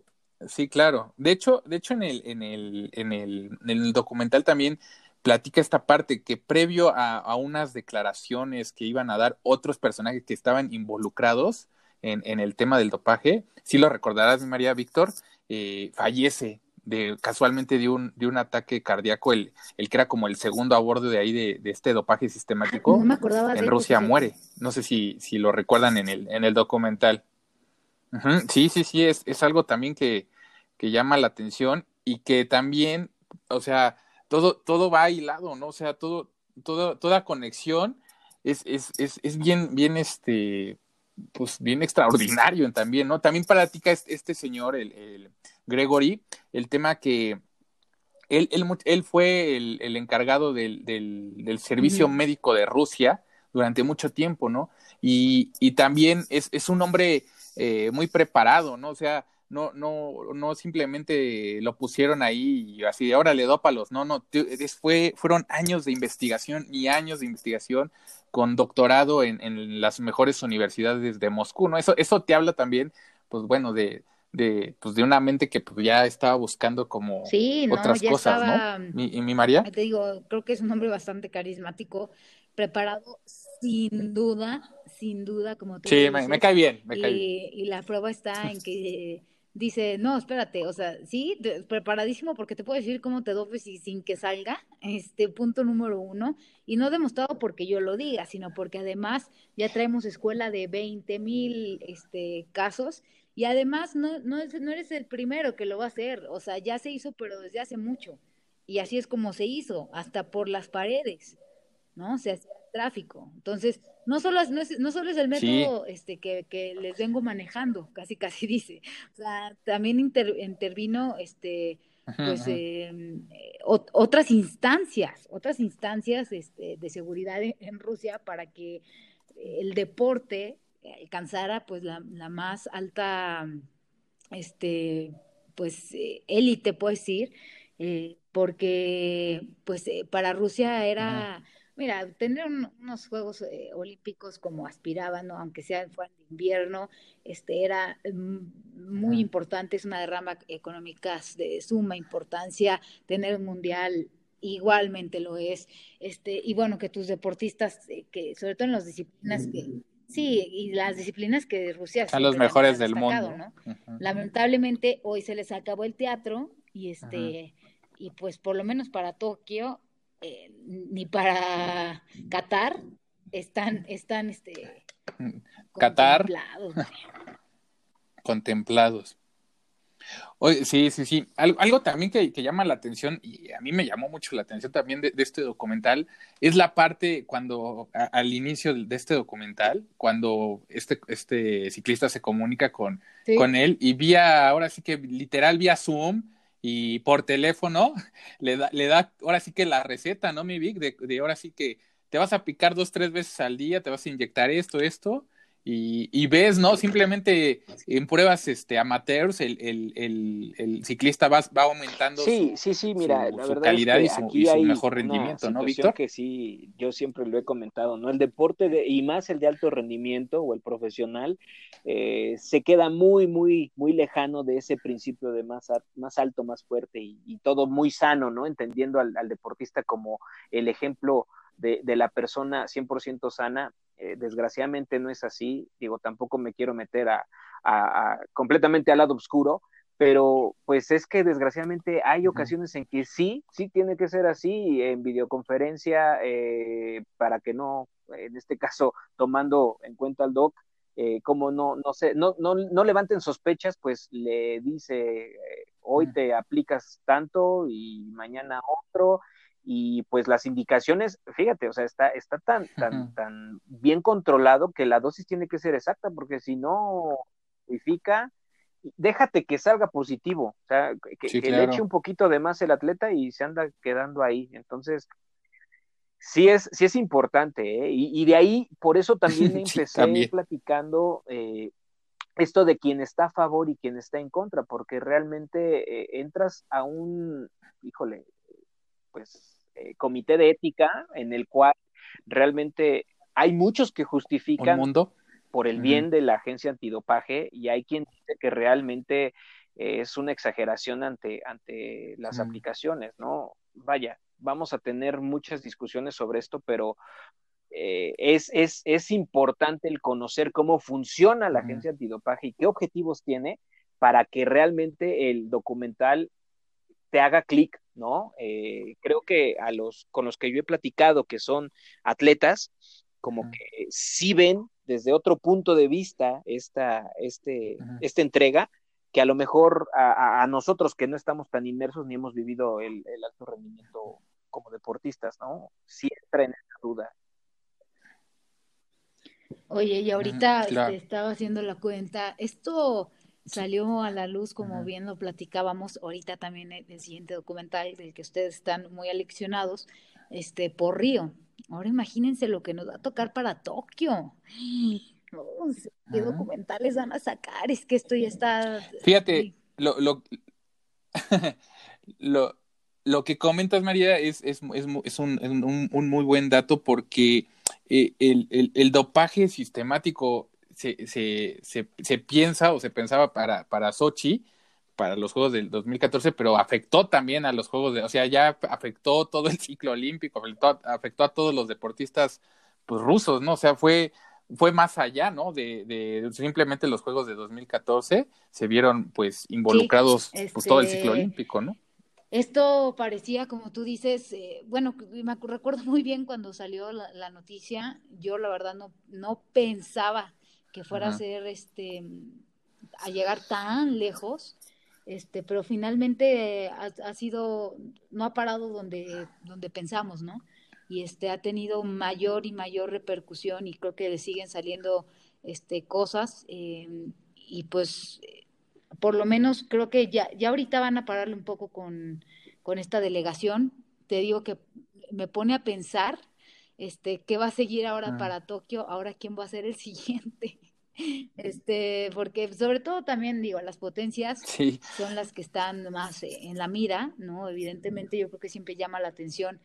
sí, claro, de hecho, de hecho en el, en el, en el, en el documental también platica esta parte que previo a, unas declaraciones que iban a dar otros personajes que estaban involucrados en, en el tema del dopaje, si lo recordarás, María Víctor, eh, fallece de, casualmente de un, de un ataque cardíaco, el, el que era como el segundo a bordo de ahí de, este dopaje sistemático. en Rusia muere. No sé si, si lo recuerdan en el, en el documental. Sí, sí, sí, es, es algo también que, que llama la atención y que también, o sea, todo, todo va hilado, ¿no? O sea, todo, todo, toda conexión es, es, es, es bien, bien, este, pues bien extraordinario también, ¿no? También platica este, este señor, el, el, Gregory, el tema que él, él, él fue el, el encargado del, del, del servicio médico de Rusia durante mucho tiempo, ¿no? Y, y también es, es un hombre eh, muy preparado, ¿no? O sea, no, no, no simplemente lo pusieron ahí y así de ahora le palos, no, no, fue, fueron años de investigación y años de investigación con doctorado en, en las mejores universidades de Moscú, ¿no? Eso, eso te habla también, pues bueno, de, de, pues de una mente que pues, ya estaba buscando como otras cosas, ¿no? ¿Y mi María? Te digo, creo que es un hombre bastante carismático, preparado sin duda, sin duda, como tú Sí, me, cae bien, me cae bien. Y la prueba está en que dice, no, espérate, o sea, sí, preparadísimo porque te puedo decir cómo te dopes y sin que salga, este punto número uno, y no demostrado porque yo lo diga, sino porque además ya traemos escuela de 20 mil este, casos y además no, no, no eres el primero que lo va a hacer, o sea, ya se hizo, pero desde hace mucho, y así es como se hizo, hasta por las paredes, ¿no? O sea, tráfico. Entonces, no solo es, no, es, no solo es el método este, que, que, les vengo manejando, casi casi dice. O sea, también intervino este, pues, em, eh, otras instancias, otras instancias este, de seguridad en, Rusia para que el deporte alcanzara pues la, la más alta este pues eh, élite puedo decir eh, porque pues para Rusia era Mira, tener unos Juegos eh, Olímpicos como aspiraban, ¿no? aunque sean fueran de invierno, este era mm, muy importante, es una derrama económica de suma importancia, tener un mundial igualmente lo es, este, y bueno, que tus deportistas, eh, que sobre todo en las disciplinas que, sí, y las disciplinas que Rusia son los mejores del mundo, ¿no? Lamentablemente hoy se les acabó el teatro y este, y pues por lo menos para Tokio eh, ni para Qatar están, están este, Qatar contemplados. sí, sí, sí. Algo, también que, llama la atención, y a mí me llamó mucho la atención también de, este documental, es la parte cuando, al inicio de este documental, cuando este, este ciclista se comunica con, con él y vía, ahora sí que literal vía Zoom, y por teléfono le da, le da ahora sí que la receta, ¿no, mi Vic? De, de ahora sí que te vas a picar dos, tres veces al día, te vas a inyectar esto, esto, y, y, ves, ¿no? Simplemente en pruebas este, amateurs, el, el, el, ciclista va, va aumentando sí, su, sí, sí, mira, la verdad calidad es que y, su, mejor rendimiento, ¿no, Víctor? que sí, yo siempre lo he comentado, ¿no? El deporte, de, y más el de alto rendimiento o el profesional, eh, se queda muy, muy, muy lejano de ese principio de más, más alto, más fuerte y, todo muy sano, ¿no? Entendiendo al, al deportista como el ejemplo de, de la persona 100% sana, eh, desgraciadamente no es así, digo, tampoco me quiero meter a, completamente al lado oscuro, pero pues es que desgraciadamente hay ocasiones en que sí, sí tiene que ser así, en videoconferencia, eh, para que no, en este caso, tomando en cuenta al doc, eh, como no, no sé, no, no, no levanten sospechas, pues le dice, hoy te aplicas tanto y mañana otro, y pues las indicaciones, fíjate, o sea, está, está tan, tan, tan bien controlado que la dosis tiene que ser exacta, porque si no modifica, déjate que salga positivo, o sea, que, le eche un poquito de más el atleta y se anda quedando ahí. Entonces, sí es, sí es importante, ¿eh? y, de ahí, por eso también empecé platicando eh, esto de quién está a favor y quién está en contra, porque realmente eh, entras a un, híjole, pues eh, comité de ética en el cual realmente hay muchos que justifican por el bien de la agencia antidopaje y hay quien dice que realmente es una exageración ante, ante las aplicaciones, ¿no? Vaya, vamos a tener muchas discusiones sobre esto, pero eh, es, es, es, importante el conocer cómo funciona la agencia antidopaje y qué objetivos tiene para que realmente el documental te haga clic, ¿no? Eh, creo que a los con los que yo he platicado, que son atletas, como que sí ven desde otro punto de vista esta, este, esta entrega, que a lo mejor a, nosotros que no estamos tan inmersos ni hemos vivido el, alto rendimiento como deportistas, ¿no? Sí entra en esa duda. Oye, y ahorita este, estaba haciendo la cuenta, esto salió a la luz, como bien lo platicábamos ahorita también en el siguiente documental, del que ustedes están muy aleccionados, este, por Río. Ahora imagínense lo que nos va a tocar para Tokio. ¿Qué documentales van a sacar? Es que esto ya está. Fíjate, lo, lo, lo, lo que comentas, María, es, es, es, es un, un, un, muy buen dato porque eh, el, el, el, dopaje sistemático se, se, se, se, piensa o se pensaba para, para Sochi, para los Juegos del 2014, pero afectó también a los Juegos de, o sea, ya afectó todo el ciclo olímpico, afectó, afectó a todos los deportistas pues, rusos, ¿no? O sea, fue, fue más allá, ¿no? De, de, simplemente los Juegos de 2014 se vieron pues involucrados pues todo el ciclo este, olímpico, ¿no? Esto parecía, como tú dices, eh, bueno, me recuerdo muy bien cuando salió la, la, noticia, yo la verdad no, no pensaba que fuera Ajá. a ser, este, a llegar tan lejos, este, pero finalmente ha, ha, sido, no ha parado donde, donde pensamos, ¿no? Y este, ha tenido mayor y mayor repercusión y creo que le siguen saliendo, este, cosas, eh, y pues por lo menos creo que ya, ya ahorita van a pararle un poco con, con esta delegación. Te digo que me pone a pensar este qué va a seguir ahora ah. para Tokio, ahora quién va a ser el siguiente. Este, porque sobre todo también digo, las potencias sí. son las que están más en la mira, ¿no? Evidentemente yo creo que siempre llama la atención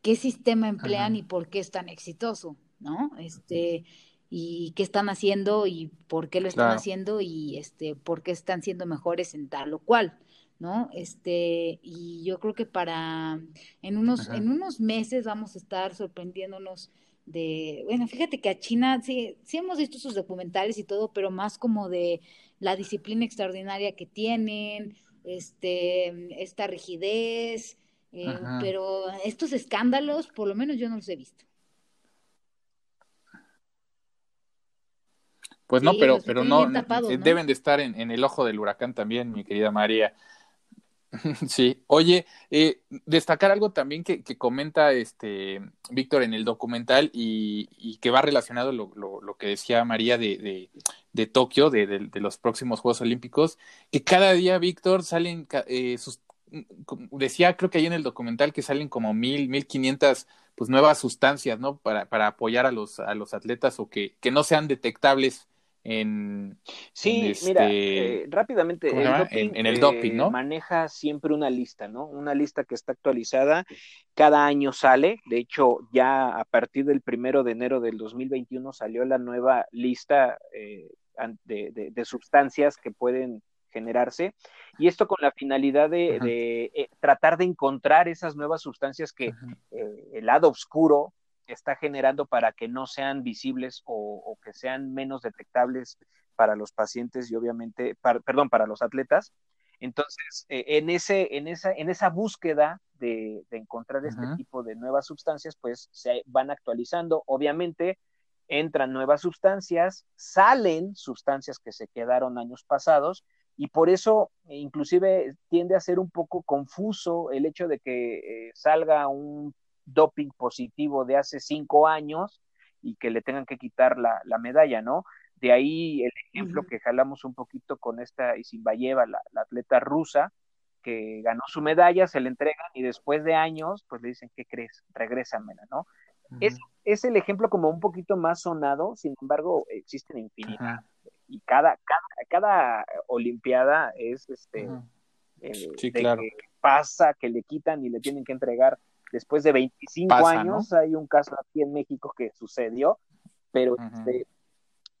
qué sistema emplean Ajá. y por qué es tan exitoso, ¿no? Este, y qué están haciendo y por qué lo están claro. haciendo y este por qué están siendo mejores en tal o cual no este y yo creo que para en unos Ajá. en unos meses vamos a estar sorprendiéndonos de bueno fíjate que a China sí sí hemos visto sus documentales y todo pero más como de la disciplina extraordinaria que tienen este esta rigidez eh, pero estos escándalos por lo menos yo no los he visto Pues no, sí, pero, pero no, tapados, ¿no, deben de estar en, en, el ojo del huracán también, mi querida María. Sí, oye, eh, destacar algo también que, que, comenta este Víctor en el documental y, y que va relacionado lo, lo, lo, que decía María de, de, Tokio, de, de, los próximos Juegos Olímpicos, que cada día, Víctor, salen eh, sus decía creo que ahí en el documental que salen como mil, mil quinientas pues nuevas sustancias, ¿no? Para, para apoyar a los, a los atletas o que, que no sean detectables en sí en este, mira eh, rápidamente el doping, en, en, el doping no eh, maneja siempre una lista no una lista que está actualizada cada año sale de hecho ya a partir del primero de enero del 2021 salió la nueva lista eh, de, de, de, sustancias que pueden generarse y esto con la finalidad de, de eh, tratar de encontrar esas nuevas sustancias que eh, el lado oscuro está generando para que no sean visibles o, o que sean menos detectables para los pacientes y obviamente, para, perdón, para los atletas. Entonces, eh, en, ese, en, esa, en esa búsqueda de, de encontrar este uh -huh. tipo de nuevas sustancias, pues se van actualizando. Obviamente, entran nuevas sustancias, salen sustancias que se quedaron años pasados, y por eso inclusive tiende a ser un poco confuso el hecho de que eh, salga un doping positivo de hace cinco años y que le tengan que quitar la, la medalla, ¿no? De ahí el ejemplo uh -huh. que jalamos un poquito con esta Isimbayeva, la, la, atleta rusa, que ganó su medalla, se le entregan y después de años, pues le dicen, ¿qué crees? Regrésamela, ¿no? Uh -huh. es, es, el ejemplo como un poquito más sonado, sin embargo, existen infinidad. Uh -huh. Y cada, cada, cada olimpiada es este... Eh, sí, claro. que pasa, que le quitan y le tienen que entregar después de 25 Pasa, años, ¿no? hay un caso aquí en México que sucedió, pero uh -huh. este,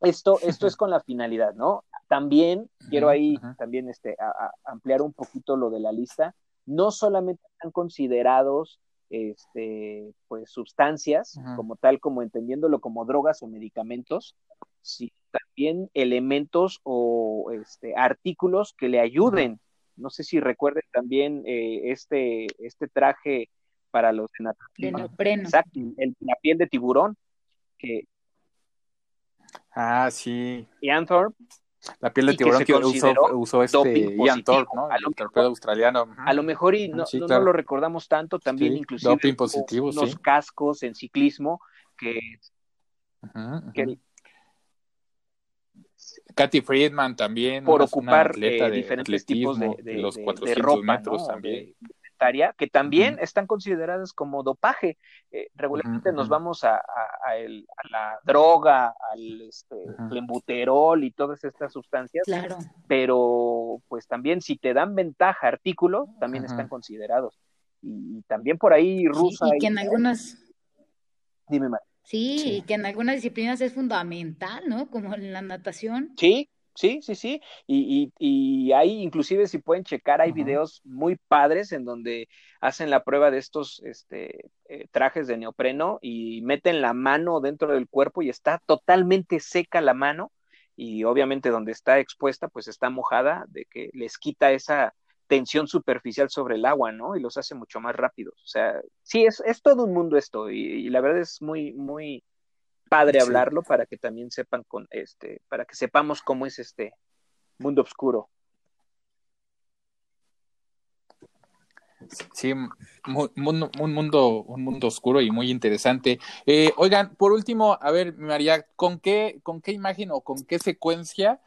esto, esto es con la finalidad, ¿no? También uh -huh, quiero ahí uh -huh. también este, a, a ampliar un poquito lo de la lista. No solamente están considerados este, pues, sustancias como tal, como entendiéndolo como drogas o medicamentos, sino también elementos o este, artículos que le ayuden. No sé si recuerden también eh, este, este traje para los de neopreno. Exacto, el, la piel de tiburón. Que... Ah, sí. Ian Thorpe. La piel de tiburón que, que usó, usó, este Ian Thorpe, ¿no? El mejor, torpedo australiano. A lo mejor y no, sí, no, claro. no lo recordamos tanto, también sí, inclusive doping positivo, unos sí. cascos en ciclismo que, -huh. Katy Friedman también. Por ocupar eh, de diferentes tipos de, de, los 400 ropa, metros ¿no? también. Que también están consideradas como dopaje. Eh, regularmente nos vamos a, la droga, al este, y todas estas sustancias, claro. pero pues también si te dan ventaja artículo, también están considerados. Y, también por ahí rusa. y que en algunas... Dime, más. Sí, y que en algunas disciplinas es fundamental, ¿no? Como en la natación. Sí, Sí, sí, sí. Y, y, y ahí, inclusive, si pueden checar, hay videos muy padres en donde hacen la prueba de estos este, eh, trajes de neopreno y meten la mano dentro del cuerpo y está totalmente seca la mano y obviamente donde está expuesta, pues está mojada, de que les quita esa tensión superficial sobre el agua, ¿no? Y los hace mucho más rápidos. O sea, sí, es, es todo un mundo esto y, y la verdad es muy, muy, padre hablarlo para que también sepan con este, para que sepamos cómo es este mundo oscuro. Sí, un mundo, un mundo, un mundo oscuro y muy interesante. Eh, oigan, por último, a ver, María, ¿con qué, con qué imagen o con qué secuencia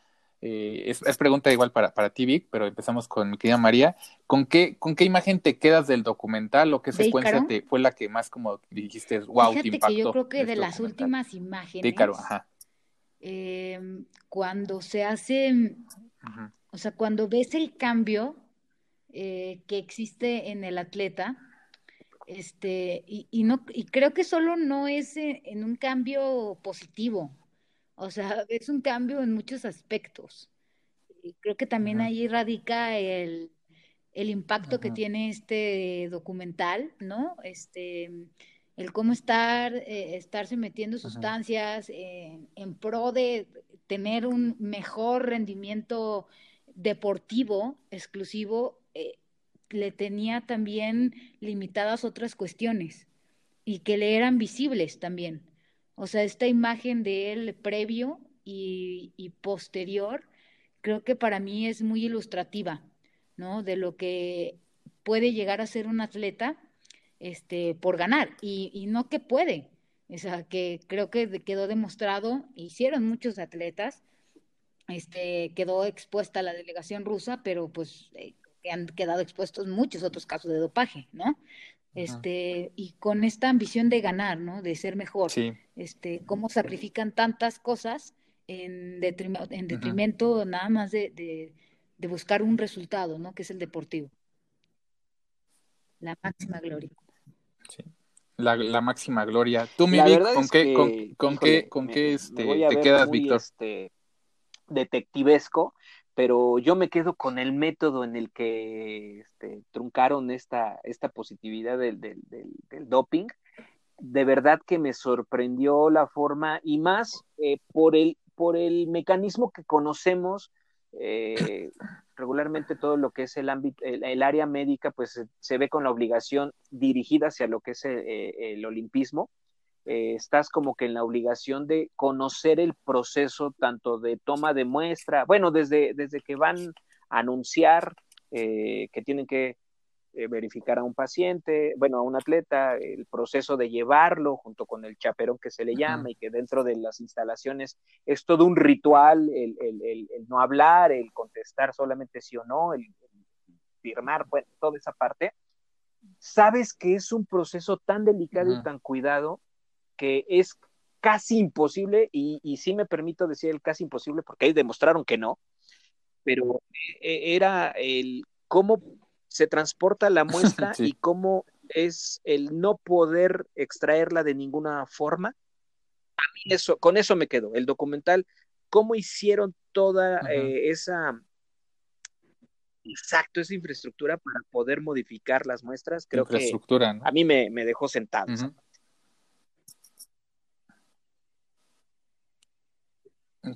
eh, es, pregunta igual para, para ti, Vic, pero empezamos con mi querida María. ¿Con qué, ¿Con qué imagen te quedas del documental o qué secuencia te, fue la que más como dijiste, wow, Fíjate impactó? Que yo creo que de las últimas imágenes, ajá. Eh, cuando se hace, o sea, cuando ves el cambio eh, que existe en el atleta, este, y, y, no, y creo que solo no es en un cambio positivo, o sea, es un cambio en muchos aspectos. Y creo que también ahí radica el, el impacto que tiene este documental, ¿no? Este, el cómo estar, eh, estarse metiendo sustancias en pro de tener un mejor rendimiento deportivo exclusivo, eh, le tenía también limitadas otras cuestiones y que le eran visibles también. O sea, esta imagen de él previo y, posterior, creo que para mí es muy ilustrativa, ¿no? De lo que puede llegar a ser un atleta este, por ganar, y, no que puede, o sea, que creo que quedó demostrado, hicieron muchos atletas, este, quedó expuesta la delegación rusa, pero pues eh, han quedado expuestos muchos otros casos de dopaje, ¿no? Este, y con esta ambición de ganar, ¿no? De ser mejor. Este, cómo sacrifican tantas cosas en, detrimento, nada más de, buscar un resultado, ¿no? Que es el deportivo. La máxima gloria. Sí. La, máxima gloria. Tú, mi ¿con, qué, con, qué, con qué este, te quedas, Víctor? Este, detectivesco, pero yo me quedo con el método en el que este, truncaron esta, esta positividad del, del, doping. De verdad que me sorprendió la forma y más eh, por, el, por el mecanismo que conocemos eh, regularmente todo lo que es el ámbito, el, área médica, pues se, ve con la obligación dirigida hacia lo que es eh, el olimpismo eh, estás como que en la obligación de conocer el proceso tanto de toma de muestra, bueno, desde, desde que van a anunciar eh, que tienen que eh, verificar a un paciente, bueno, a un atleta, el proceso de llevarlo junto con el chaperón que se le llama y que dentro de las instalaciones es todo un ritual, el, el, el, no hablar, el contestar solamente sí o no, el, firmar, bueno, toda esa parte. Sabes que es un proceso tan delicado y tan cuidado que es casi imposible, y, y sí me permito decir el casi imposible porque ahí demostraron que no, pero eh, era el cómo se transporta la muestra y cómo es el no poder extraerla de ninguna forma. A mí eso, con eso me quedo. El documental, cómo hicieron toda eh, esa exacto esa infraestructura para poder modificar las muestras, creo que a mí me, dejó sentado.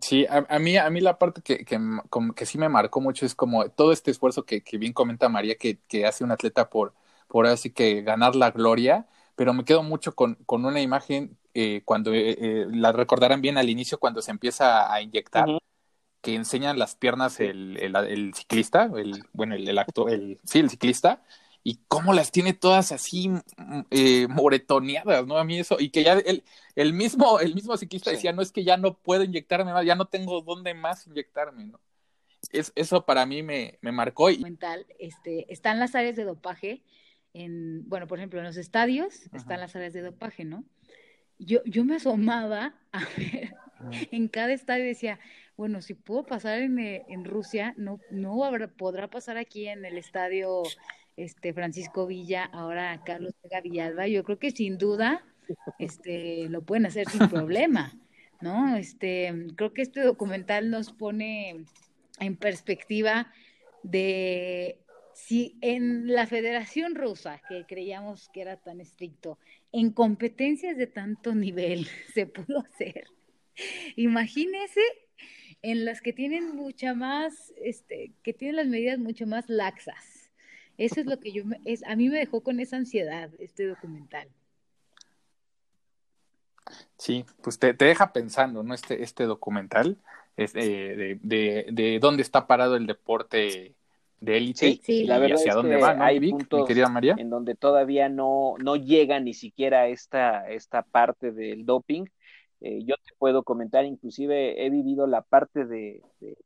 Sí, a, mí, a mí la parte que, que, que, sí me marcó mucho es como todo este esfuerzo que, que bien comenta María, que, que, hace un atleta por, por así que ganar la gloria, pero me quedo mucho con, con una imagen eh, cuando eh, eh, la recordarán bien al inicio, cuando se empieza a inyectar, que enseñan las piernas el, el, el, ciclista, el, bueno, el, el acto, el, sí, el ciclista, y cómo las tiene todas así mm, eh, moretoneadas, ¿no? A mí eso, y que ya el, el mismo, el mismo ciclista decía, no es que ya no puedo inyectarme más, ya no tengo dónde más inyectarme, ¿no? Es, eso para mí me, me marcó. Y... Mental, este, están las áreas de dopaje, en, bueno, por ejemplo, en los estadios están las áreas de dopaje, ¿no? Yo, yo me asomaba a ver en cada estadio decía, bueno, si puedo pasar en, eh, en Rusia, no, no habrá, podrá pasar aquí en el estadio este Francisco Villa, ahora Carlos Vega Villalba, yo creo que sin duda este lo pueden hacer sin problema, ¿no? Este, creo que este documental nos pone en perspectiva de si en la Federación Rusa, que creíamos que era tan estricto, en competencias de tanto nivel se pudo hacer, imagínese en las que tienen mucha más, este, que tienen las medidas mucho más laxas. Eso es lo que yo, es, a mí me dejó con esa ansiedad este documental. Sí, pues te, deja pensando, ¿no? Este, este documental es, de, de, de, dónde está parado el deporte de élite sí, la verdad hacia dónde va, hay puntos querida María? en donde todavía no, no llega ni siquiera esta, esta parte del doping. Eh, yo te puedo comentar, inclusive he vivido la parte de,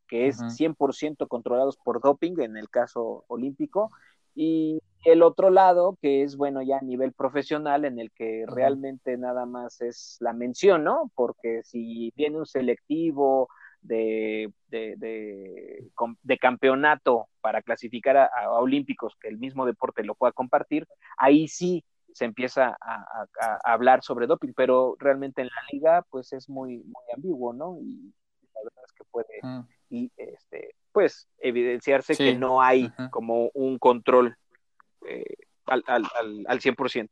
que es 100% controlados por doping en el caso olímpico y el otro lado que es bueno ya a nivel profesional en el que realmente nada más es la mención, ¿no? Porque si viene un selectivo de, de, campeonato para clasificar a, olímpicos, que el mismo deporte lo pueda compartir, ahí sí se empieza a, hablar sobre doping, pero realmente en la liga pues es muy, muy ambiguo, ¿no? Y la verdad es que puede mm. Y, este, pues evidenciarse que no hay como un control eh, al, al, al, al 100%.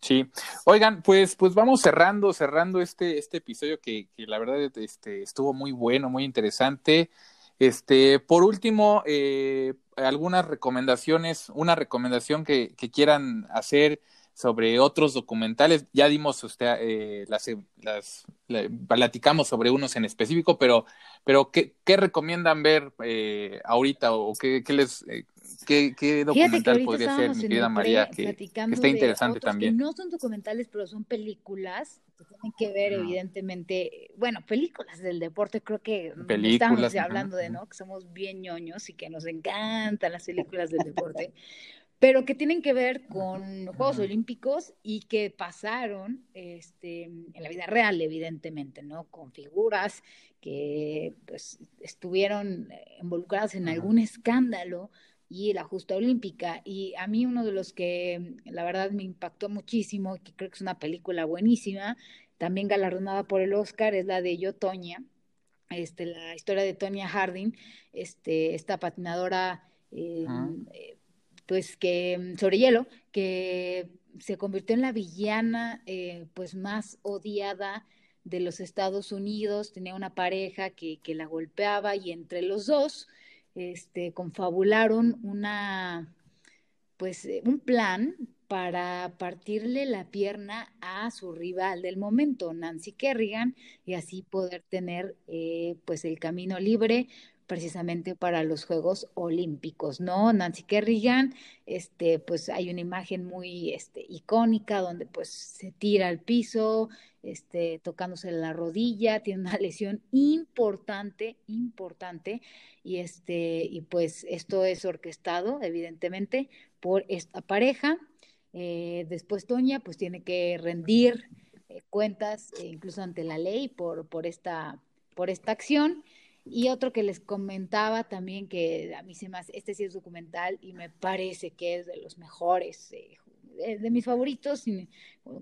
Sí, oigan, pues, pues vamos cerrando, cerrando este, este episodio que, que la verdad este, estuvo muy bueno, muy interesante. Este, por último, eh, algunas recomendaciones, una recomendación que, que, quieran hacer sobre otros documentales. Ya dimos, usted, eh, las, las, platicamos sobre unos en específico, pero, pero ¿qué, qué recomiendan ver eh, ahorita o qué, qué les, eh, ¿Qué, documental podría ser, mi querida María? Que, está interesante también. no son documentales, pero son películas que tienen que ver, evidentemente, bueno, películas del deporte, creo que estamos hablando de, ¿no? Que somos bien ñoños y que nos encantan las películas del deporte, pero que tienen que ver con Juegos Olímpicos y que pasaron este, en la vida real, evidentemente, ¿no? Con figuras que pues, estuvieron involucradas en algún escándalo y la justa olímpica. Y a mí uno de los que la verdad me impactó muchísimo, que creo que es una película buenísima, también galardonada por el Oscar, es la de Yo Toña, este, la historia de Tonya Harding, este, esta patinadora, eh, eh, pues que sobre hielo, que se convirtió en la villana eh, pues más odiada de los Estados Unidos, tenía una pareja que, que la golpeaba y entre los dos, este, confabularon una, pues, eh, un plan para partirle la pierna a su rival del momento, Nancy Kerrigan, y así poder tener eh, pues el camino libre precisamente para los Juegos Olímpicos, ¿no? Nancy Kerrigan, este, pues hay una imagen muy este, icónica donde pues se tira al piso, este, tocándose la rodilla, tiene una lesión importante, importante, y este, y pues esto es orquestado, evidentemente, por esta pareja. Eh, después Toña, pues tiene que rendir eh, cuentas, eh, incluso ante la ley, por, por, esta, por esta acción. Y otro que les comentaba también, que a mí se me hace, este sí es documental y me parece que es de los mejores, eh, de mis favoritos,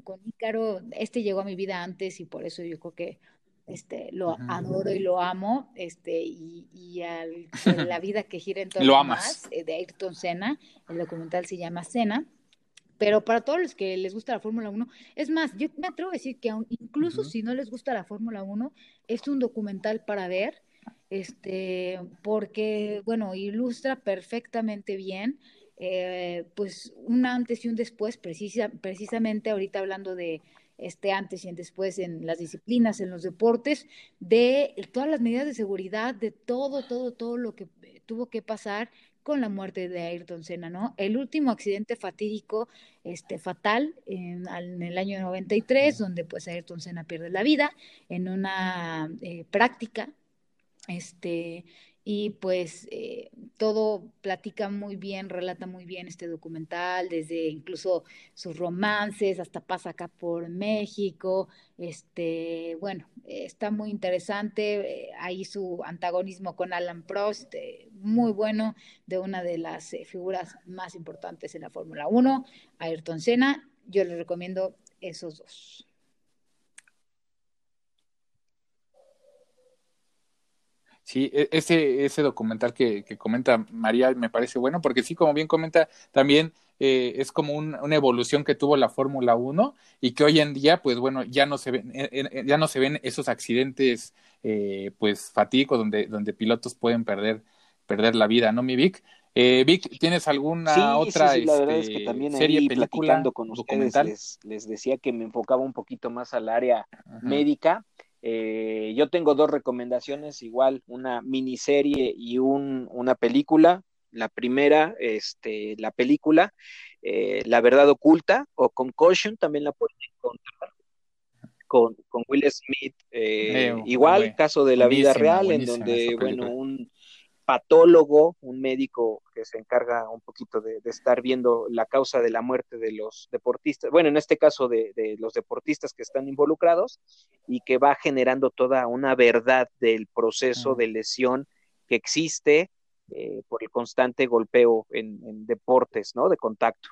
con, Ícaro, este llegó a mi vida antes y por eso yo creo que este, lo adoro y lo amo, este, y, y al, la vida que gira en torno lo más, eh, de Ayrton Senna, el documental se llama Senna, pero para todos los que les gusta la Fórmula 1, es más, yo me atrevo a decir que incluso si no les gusta la Fórmula 1, es un documental para ver, este, porque, bueno, ilustra perfectamente bien, eh, pues, un antes y un después, precisa, precisamente ahorita hablando de este antes y un después en las disciplinas, en los deportes, de todas las medidas de seguridad, de todo, todo, todo lo que tuvo que pasar con la muerte de Ayrton Senna, ¿no? El último accidente fatídico, este, fatal, en, en el año 93, donde pues Ayrton Senna pierde la vida en una eh, práctica este, y pues eh, todo platica muy bien, relata muy bien este documental, desde incluso sus romances, hasta pasa acá por México, este, bueno, está muy interesante, eh, ahí su antagonismo con Alan Prost, eh, muy bueno, de una de las figuras más importantes en la Fórmula 1, Ayrton Senna, yo les recomiendo esos dos. Sí, e, ese, ese documental que, que, comenta María me parece bueno, porque sí, como bien comenta, también eh, es como una evolución que tuvo la Fórmula 1 y que hoy en día, pues bueno, ya no se ven, eh, eh, ya no se ven esos accidentes, eh, pues fatídicos donde, donde pilotos pueden perder, perder la vida, ¿no, mi Vic? Eh, Vic, ¿tienes alguna otra sí, la verdad es que este, también serie, ahí, película, con ustedes les, les, decía que me enfocaba un poquito más al área médica eh, yo tengo dos recomendaciones, igual una miniserie y un, una película. La primera, este, la película, eh, La Verdad Oculta o Concussion, también la pueden encontrar con, con Will Smith. Eh, igual, caso de la vida real, en donde, bueno, un patólogo, un médico que se encarga un poquito de, estar viendo la causa de la muerte de los deportistas, bueno, en este caso de, los deportistas que están involucrados y que va generando toda una verdad del proceso de lesión que existe eh, por el constante golpeo en, deportes, ¿no? De contacto.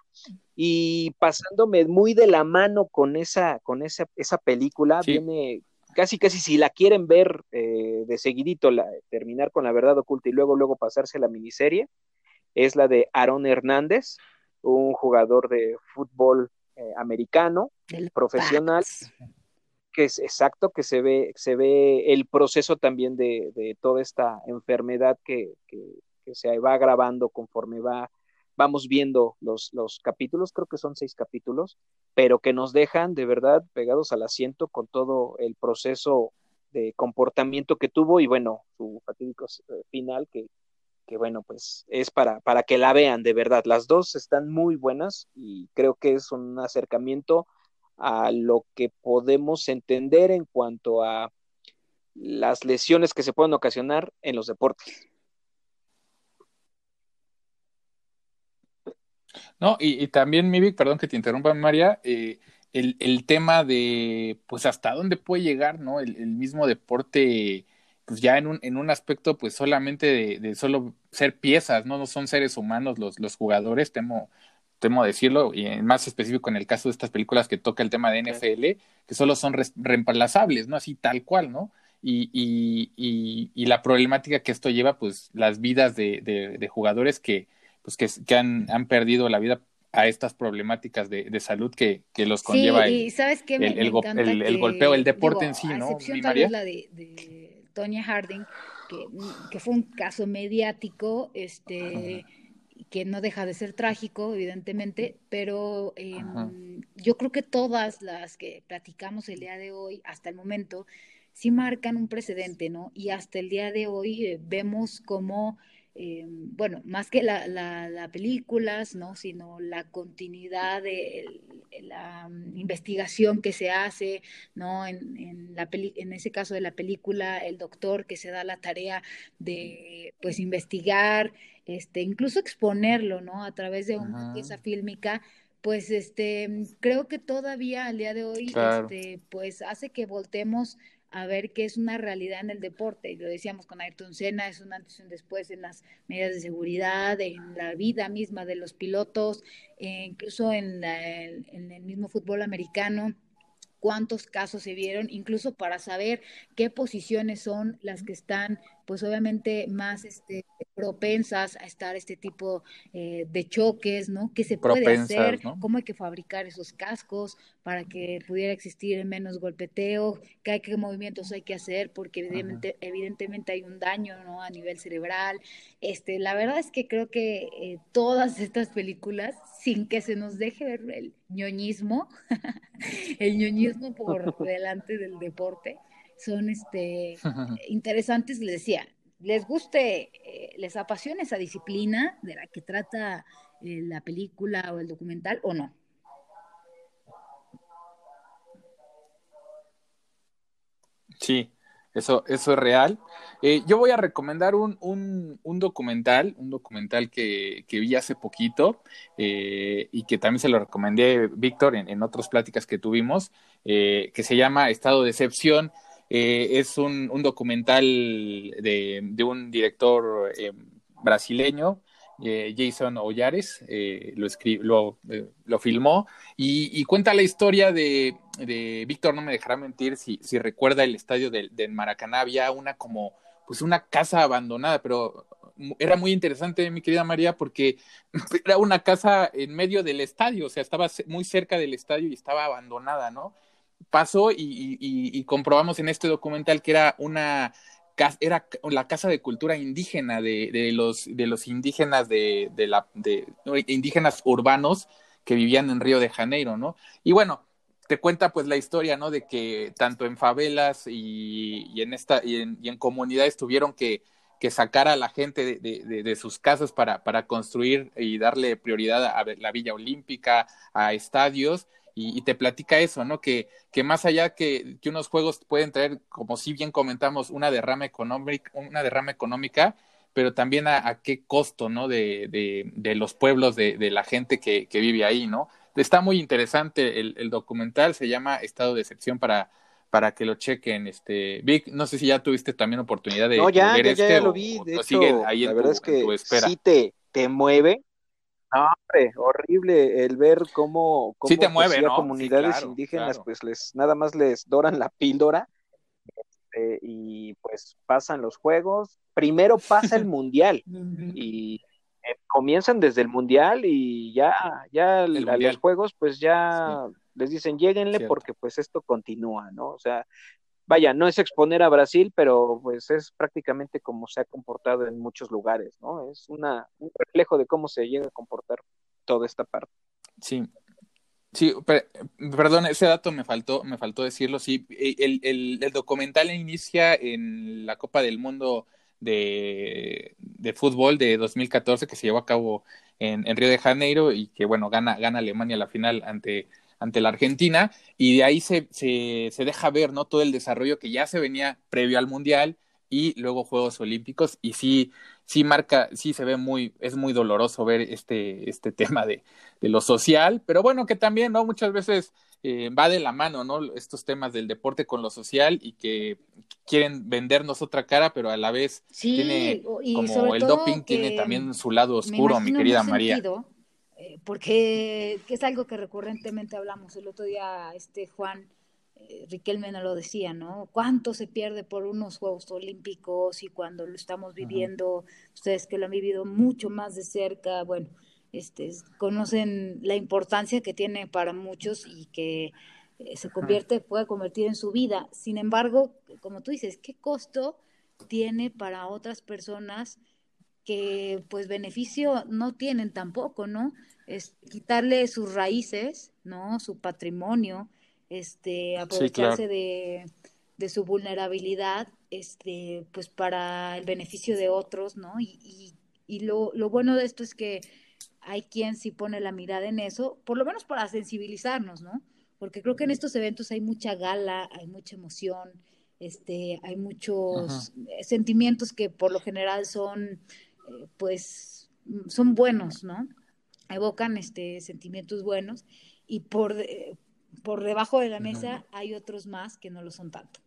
Y pasándome muy de la mano con esa, con esa, esa película, viene casi casi si la quieren ver eh, de seguidito, la, terminar con la verdad oculta y luego luego pasarse a la miniserie, es la de Aaron Hernández, un jugador de fútbol eh, americano, profesional, que es exacto, que se ve, se ve el proceso también de, de toda esta enfermedad que, que, que se va agravando conforme va vamos viendo los, los capítulos, creo que son seis capítulos, pero que nos dejan de verdad pegados al asiento con todo el proceso de comportamiento que tuvo y bueno, su fatídico eh, final que, que bueno, pues es para, para que la vean de verdad. Las dos están muy buenas y creo que es un acercamiento a lo que podemos entender en cuanto a las lesiones que se pueden ocasionar en los deportes. No, y, también, Mivik, perdón que te interrumpa, María, eh, el, el, tema de, pues, hasta dónde puede llegar, ¿no? El, el mismo deporte, pues, ya en un, en un aspecto, pues, solamente de, de, solo ser piezas, ¿no? No son seres humanos los, los jugadores, temo, temo decirlo, y más específico en el caso de estas películas que toca el tema de NFL, que solo son reemplazables, ¿no? Así tal cual, ¿no? Y, y, y, y, la problemática que esto lleva, pues, las vidas de, de, de jugadores que pues que, que han, han perdido la vida a estas problemáticas de, de salud que, que los conlleva sí, y sabes qué? el, el, el, golpeo, el deporte en sí, ¿no? Excepción tal vez la de, de Tonya Harding, que, que, fue un caso mediático, este, que no deja de ser trágico, evidentemente, pero eh, yo creo que todas las que platicamos el día de hoy, hasta el momento, sí marcan un precedente, ¿no? Y hasta el día de hoy eh, vemos cómo eh, bueno, más que la, la, películas, ¿no? sino la continuidad de la mm, investigación que se hace, ¿no? En, en, la en ese caso de la película, el doctor que se da la tarea de, pues, investigar, este, incluso exponerlo, ¿no? A través de una pieza fílmica, pues, este, creo que todavía al día de hoy, este, pues, hace que voltemos a ver qué es una realidad en el deporte. Y lo decíamos con Ayrton Senna, es un antes y un después en las medidas de seguridad, en la vida misma de los pilotos, e incluso en, en el mismo fútbol americano cuántos casos se vieron, incluso para saber qué posiciones son las que están, pues obviamente más este, propensas a estar este tipo eh, de choques, ¿no? ¿Qué se puede hacer? ¿Cómo hay que fabricar esos cascos para que pudiera existir menos golpeteo? ¿Qué, hay, qué movimientos hay que hacer? Porque evidentemente, evidentemente hay un daño, ¿no? A nivel cerebral. Este, la verdad es que creo que eh, todas estas películas, sin que se nos deje ver el ñoñismo, el ñoñismo por delante del deporte, son este interesantes, les decía, les guste, eh, les apasiona esa disciplina de la que trata eh, la película o el documental o no. Sí, Eso, eso es real. Eh, yo voy a recomendar un, un, un documental, un documental que, que vi hace poquito y que también se lo recomendé, Víctor, en, en otras pláticas que tuvimos, que se llama Estado de Excepción. Es un, documental de, de, un director brasileño eh, Jason Ollares, eh, lo, lo, eh, lo, filmó y, cuenta la historia de, de, Víctor, no me dejará mentir, si, recuerda el estadio del, Maracaná, había una como, pues una casa abandonada, pero era muy interesante, mi querida María, porque era una casa en medio del estadio, o sea, estaba muy cerca del estadio y estaba abandonada, ¿no? Pasó y, y comprobamos en este documental que era una era la casa de cultura indígena de, de los, de los indígenas de, de la, de, indígenas urbanos que vivían en Río de Janeiro, ¿no? Y bueno, te cuenta pues la historia, ¿no? De que tanto en favelas y, en esta y en, y en, comunidades tuvieron que, que sacar a la gente de, de, sus casas para, para construir y darle prioridad a la Villa Olímpica, a estadios, y, te platica eso, ¿no? Que, que más allá que, que, unos juegos pueden traer, como si bien comentamos, una derrama económica, una derrama económica, pero también a, qué costo, ¿no? De, de, de los pueblos, de, de, la gente que, que vive ahí, ¿no? Está muy interesante el, el documental, se llama Estado de Excepción para, para que lo chequen. Este, Vic, no sé si ya tuviste también oportunidad de, no, ya, ver ya, este ya lo vi. de hecho, ahí la verdad es que sí te, te mueve no, hombre, horrible el ver cómo, cómo sí te mueve, pues, comunidades indígenas, pues les nada más les doran la píldora este, y pues pasan los juegos. Primero pasa el mundial y eh, comienzan desde el mundial y ya, ya a los juegos, pues ya les dicen lleguenle porque pues esto continúa, ¿no? O sea, vaya, no es exponer a Brasil, pero pues es prácticamente como se ha comportado en muchos lugares, ¿no? Es una, un reflejo de cómo se llega a comportar toda esta parte. Sí. Sí, perdón, ese dato me faltó, me faltó decirlo. Sí, el, el, el documental inicia en la Copa del Mundo de, de, fútbol de 2014 que se llevó a cabo en, en Río de Janeiro y que, bueno, gana, gana Alemania la final ante ante la Argentina y de ahí se, se, se, deja ver ¿no? todo el desarrollo que ya se venía previo al Mundial y luego Juegos Olímpicos y sí, sí marca, sí se ve muy, es muy doloroso ver este, este tema de, de lo social, pero bueno, que también, ¿no? Muchas veces eh, va de la mano, ¿no? Estos temas del deporte con lo social y que quieren vendernos otra cara, pero a la vez tiene, como el doping tiene también su lado oscuro, mi querida María. Eh, porque es algo que recurrentemente hablamos. El otro día este Juan eh, Riquelme nos lo decía, ¿no? ¿Cuánto se pierde por unos Juegos Olímpicos y cuando lo estamos viviendo, ustedes que lo han vivido mucho más de cerca, bueno, este, conocen la importancia que tiene para muchos y que eh, se convierte, puede convertir en su vida. Sin embargo, como tú dices, ¿qué costo tiene para otras personas que pues beneficio no tienen tampoco, ¿no? Es quitarle sus raíces, ¿no? Su patrimonio, este, aprovecharse de, de, su vulnerabilidad, este, pues para el beneficio de otros, ¿no? Y, y, y lo, lo, bueno de esto es que hay quien sí pone la mirada en eso, por lo menos para sensibilizarnos, ¿no? Porque creo que en estos eventos hay mucha gala, hay mucha emoción, este, hay muchos sentimientos que por lo general son, eh, pues, son buenos, ¿no? Evocan este, sentimientos buenos y por, por debajo de la mesa hay otros más que no lo son tanto.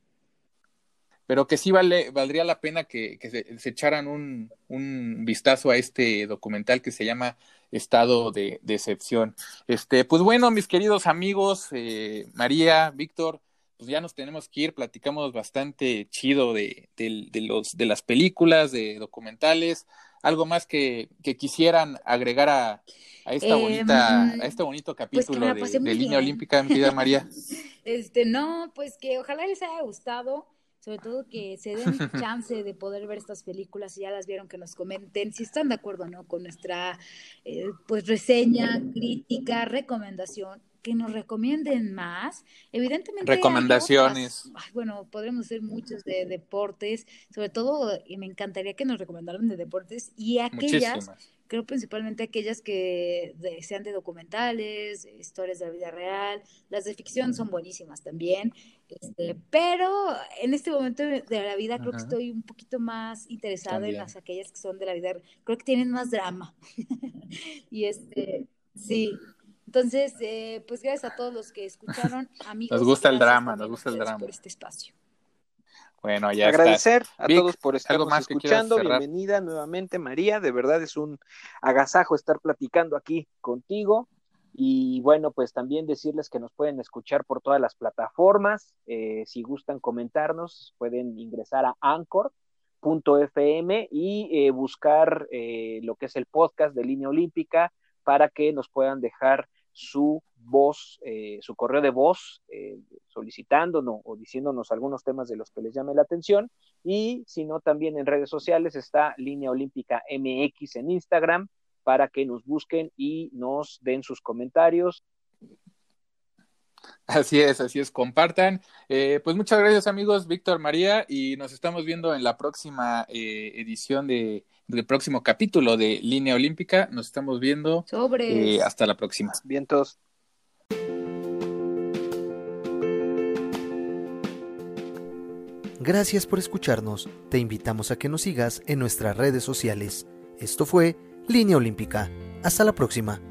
Pero que sí vale, valdría la pena que, que se, echaran un, un, vistazo a este documental que se llama Estado de Decepción. Este, pues bueno, mis queridos amigos, eh, María, Víctor, pues ya nos tenemos que ir, platicamos bastante chido de, de, de, los, de las películas, de documentales, algo más que, que quisieran agregar a, a esta bonita, em, a este bonito pues capítulo de, línea olímpica, mi querida María. Este, no, pues que ojalá les haya gustado, sobre todo que se den chance de poder ver estas películas, si ya las vieron, que nos comenten si están de acuerdo no con nuestra eh, pues reseña, crítica, recomendación que nos recomienden más. Evidentemente. Recomendaciones. bueno, podremos hacer muchos de deportes, sobre todo, y me encantaría que nos recomendaran de deportes y aquellas, creo principalmente aquellas que sean de documentales, historias de la vida real. Las de ficción son buenísimas también. Este, pero en este momento de la vida creo que estoy un poquito más interesada en las aquellas que son de la vida, creo que tienen más drama. y este, sí. Entonces, eh, pues gracias a todos los que escucharon, amigos. Nos gusta el drama, nos gusta el drama. Por este espacio. Bueno, ya Agradecer a todos por estarnos escuchando. Bienvenida nuevamente, María. De verdad es un agasajo estar platicando aquí contigo. Y bueno, pues también decirles que nos pueden escuchar por todas las plataformas. Eh, si gustan comentarnos, pueden ingresar a anchor.fm y eh, buscar eh, lo que es el podcast de Línea Olímpica para que nos puedan dejar su voz, eh, su correo de voz, eh, solicitándonos o diciéndonos algunos temas de los que les llame la atención. Y si no, también en redes sociales está Línea Olímpica MX en Instagram para que nos busquen y nos den sus comentarios. Así es, así es, compartan. Eh, pues muchas gracias amigos, Víctor María, y nos estamos viendo en la próxima edición de del próximo capítulo de Línea Olímpica. Nos estamos viendo. Sobre. Eh, hasta la próxima. Vientos. Gracias por escucharnos. Te invitamos a que nos sigas en nuestras redes sociales. Esto fue Línea Olímpica. Hasta la próxima.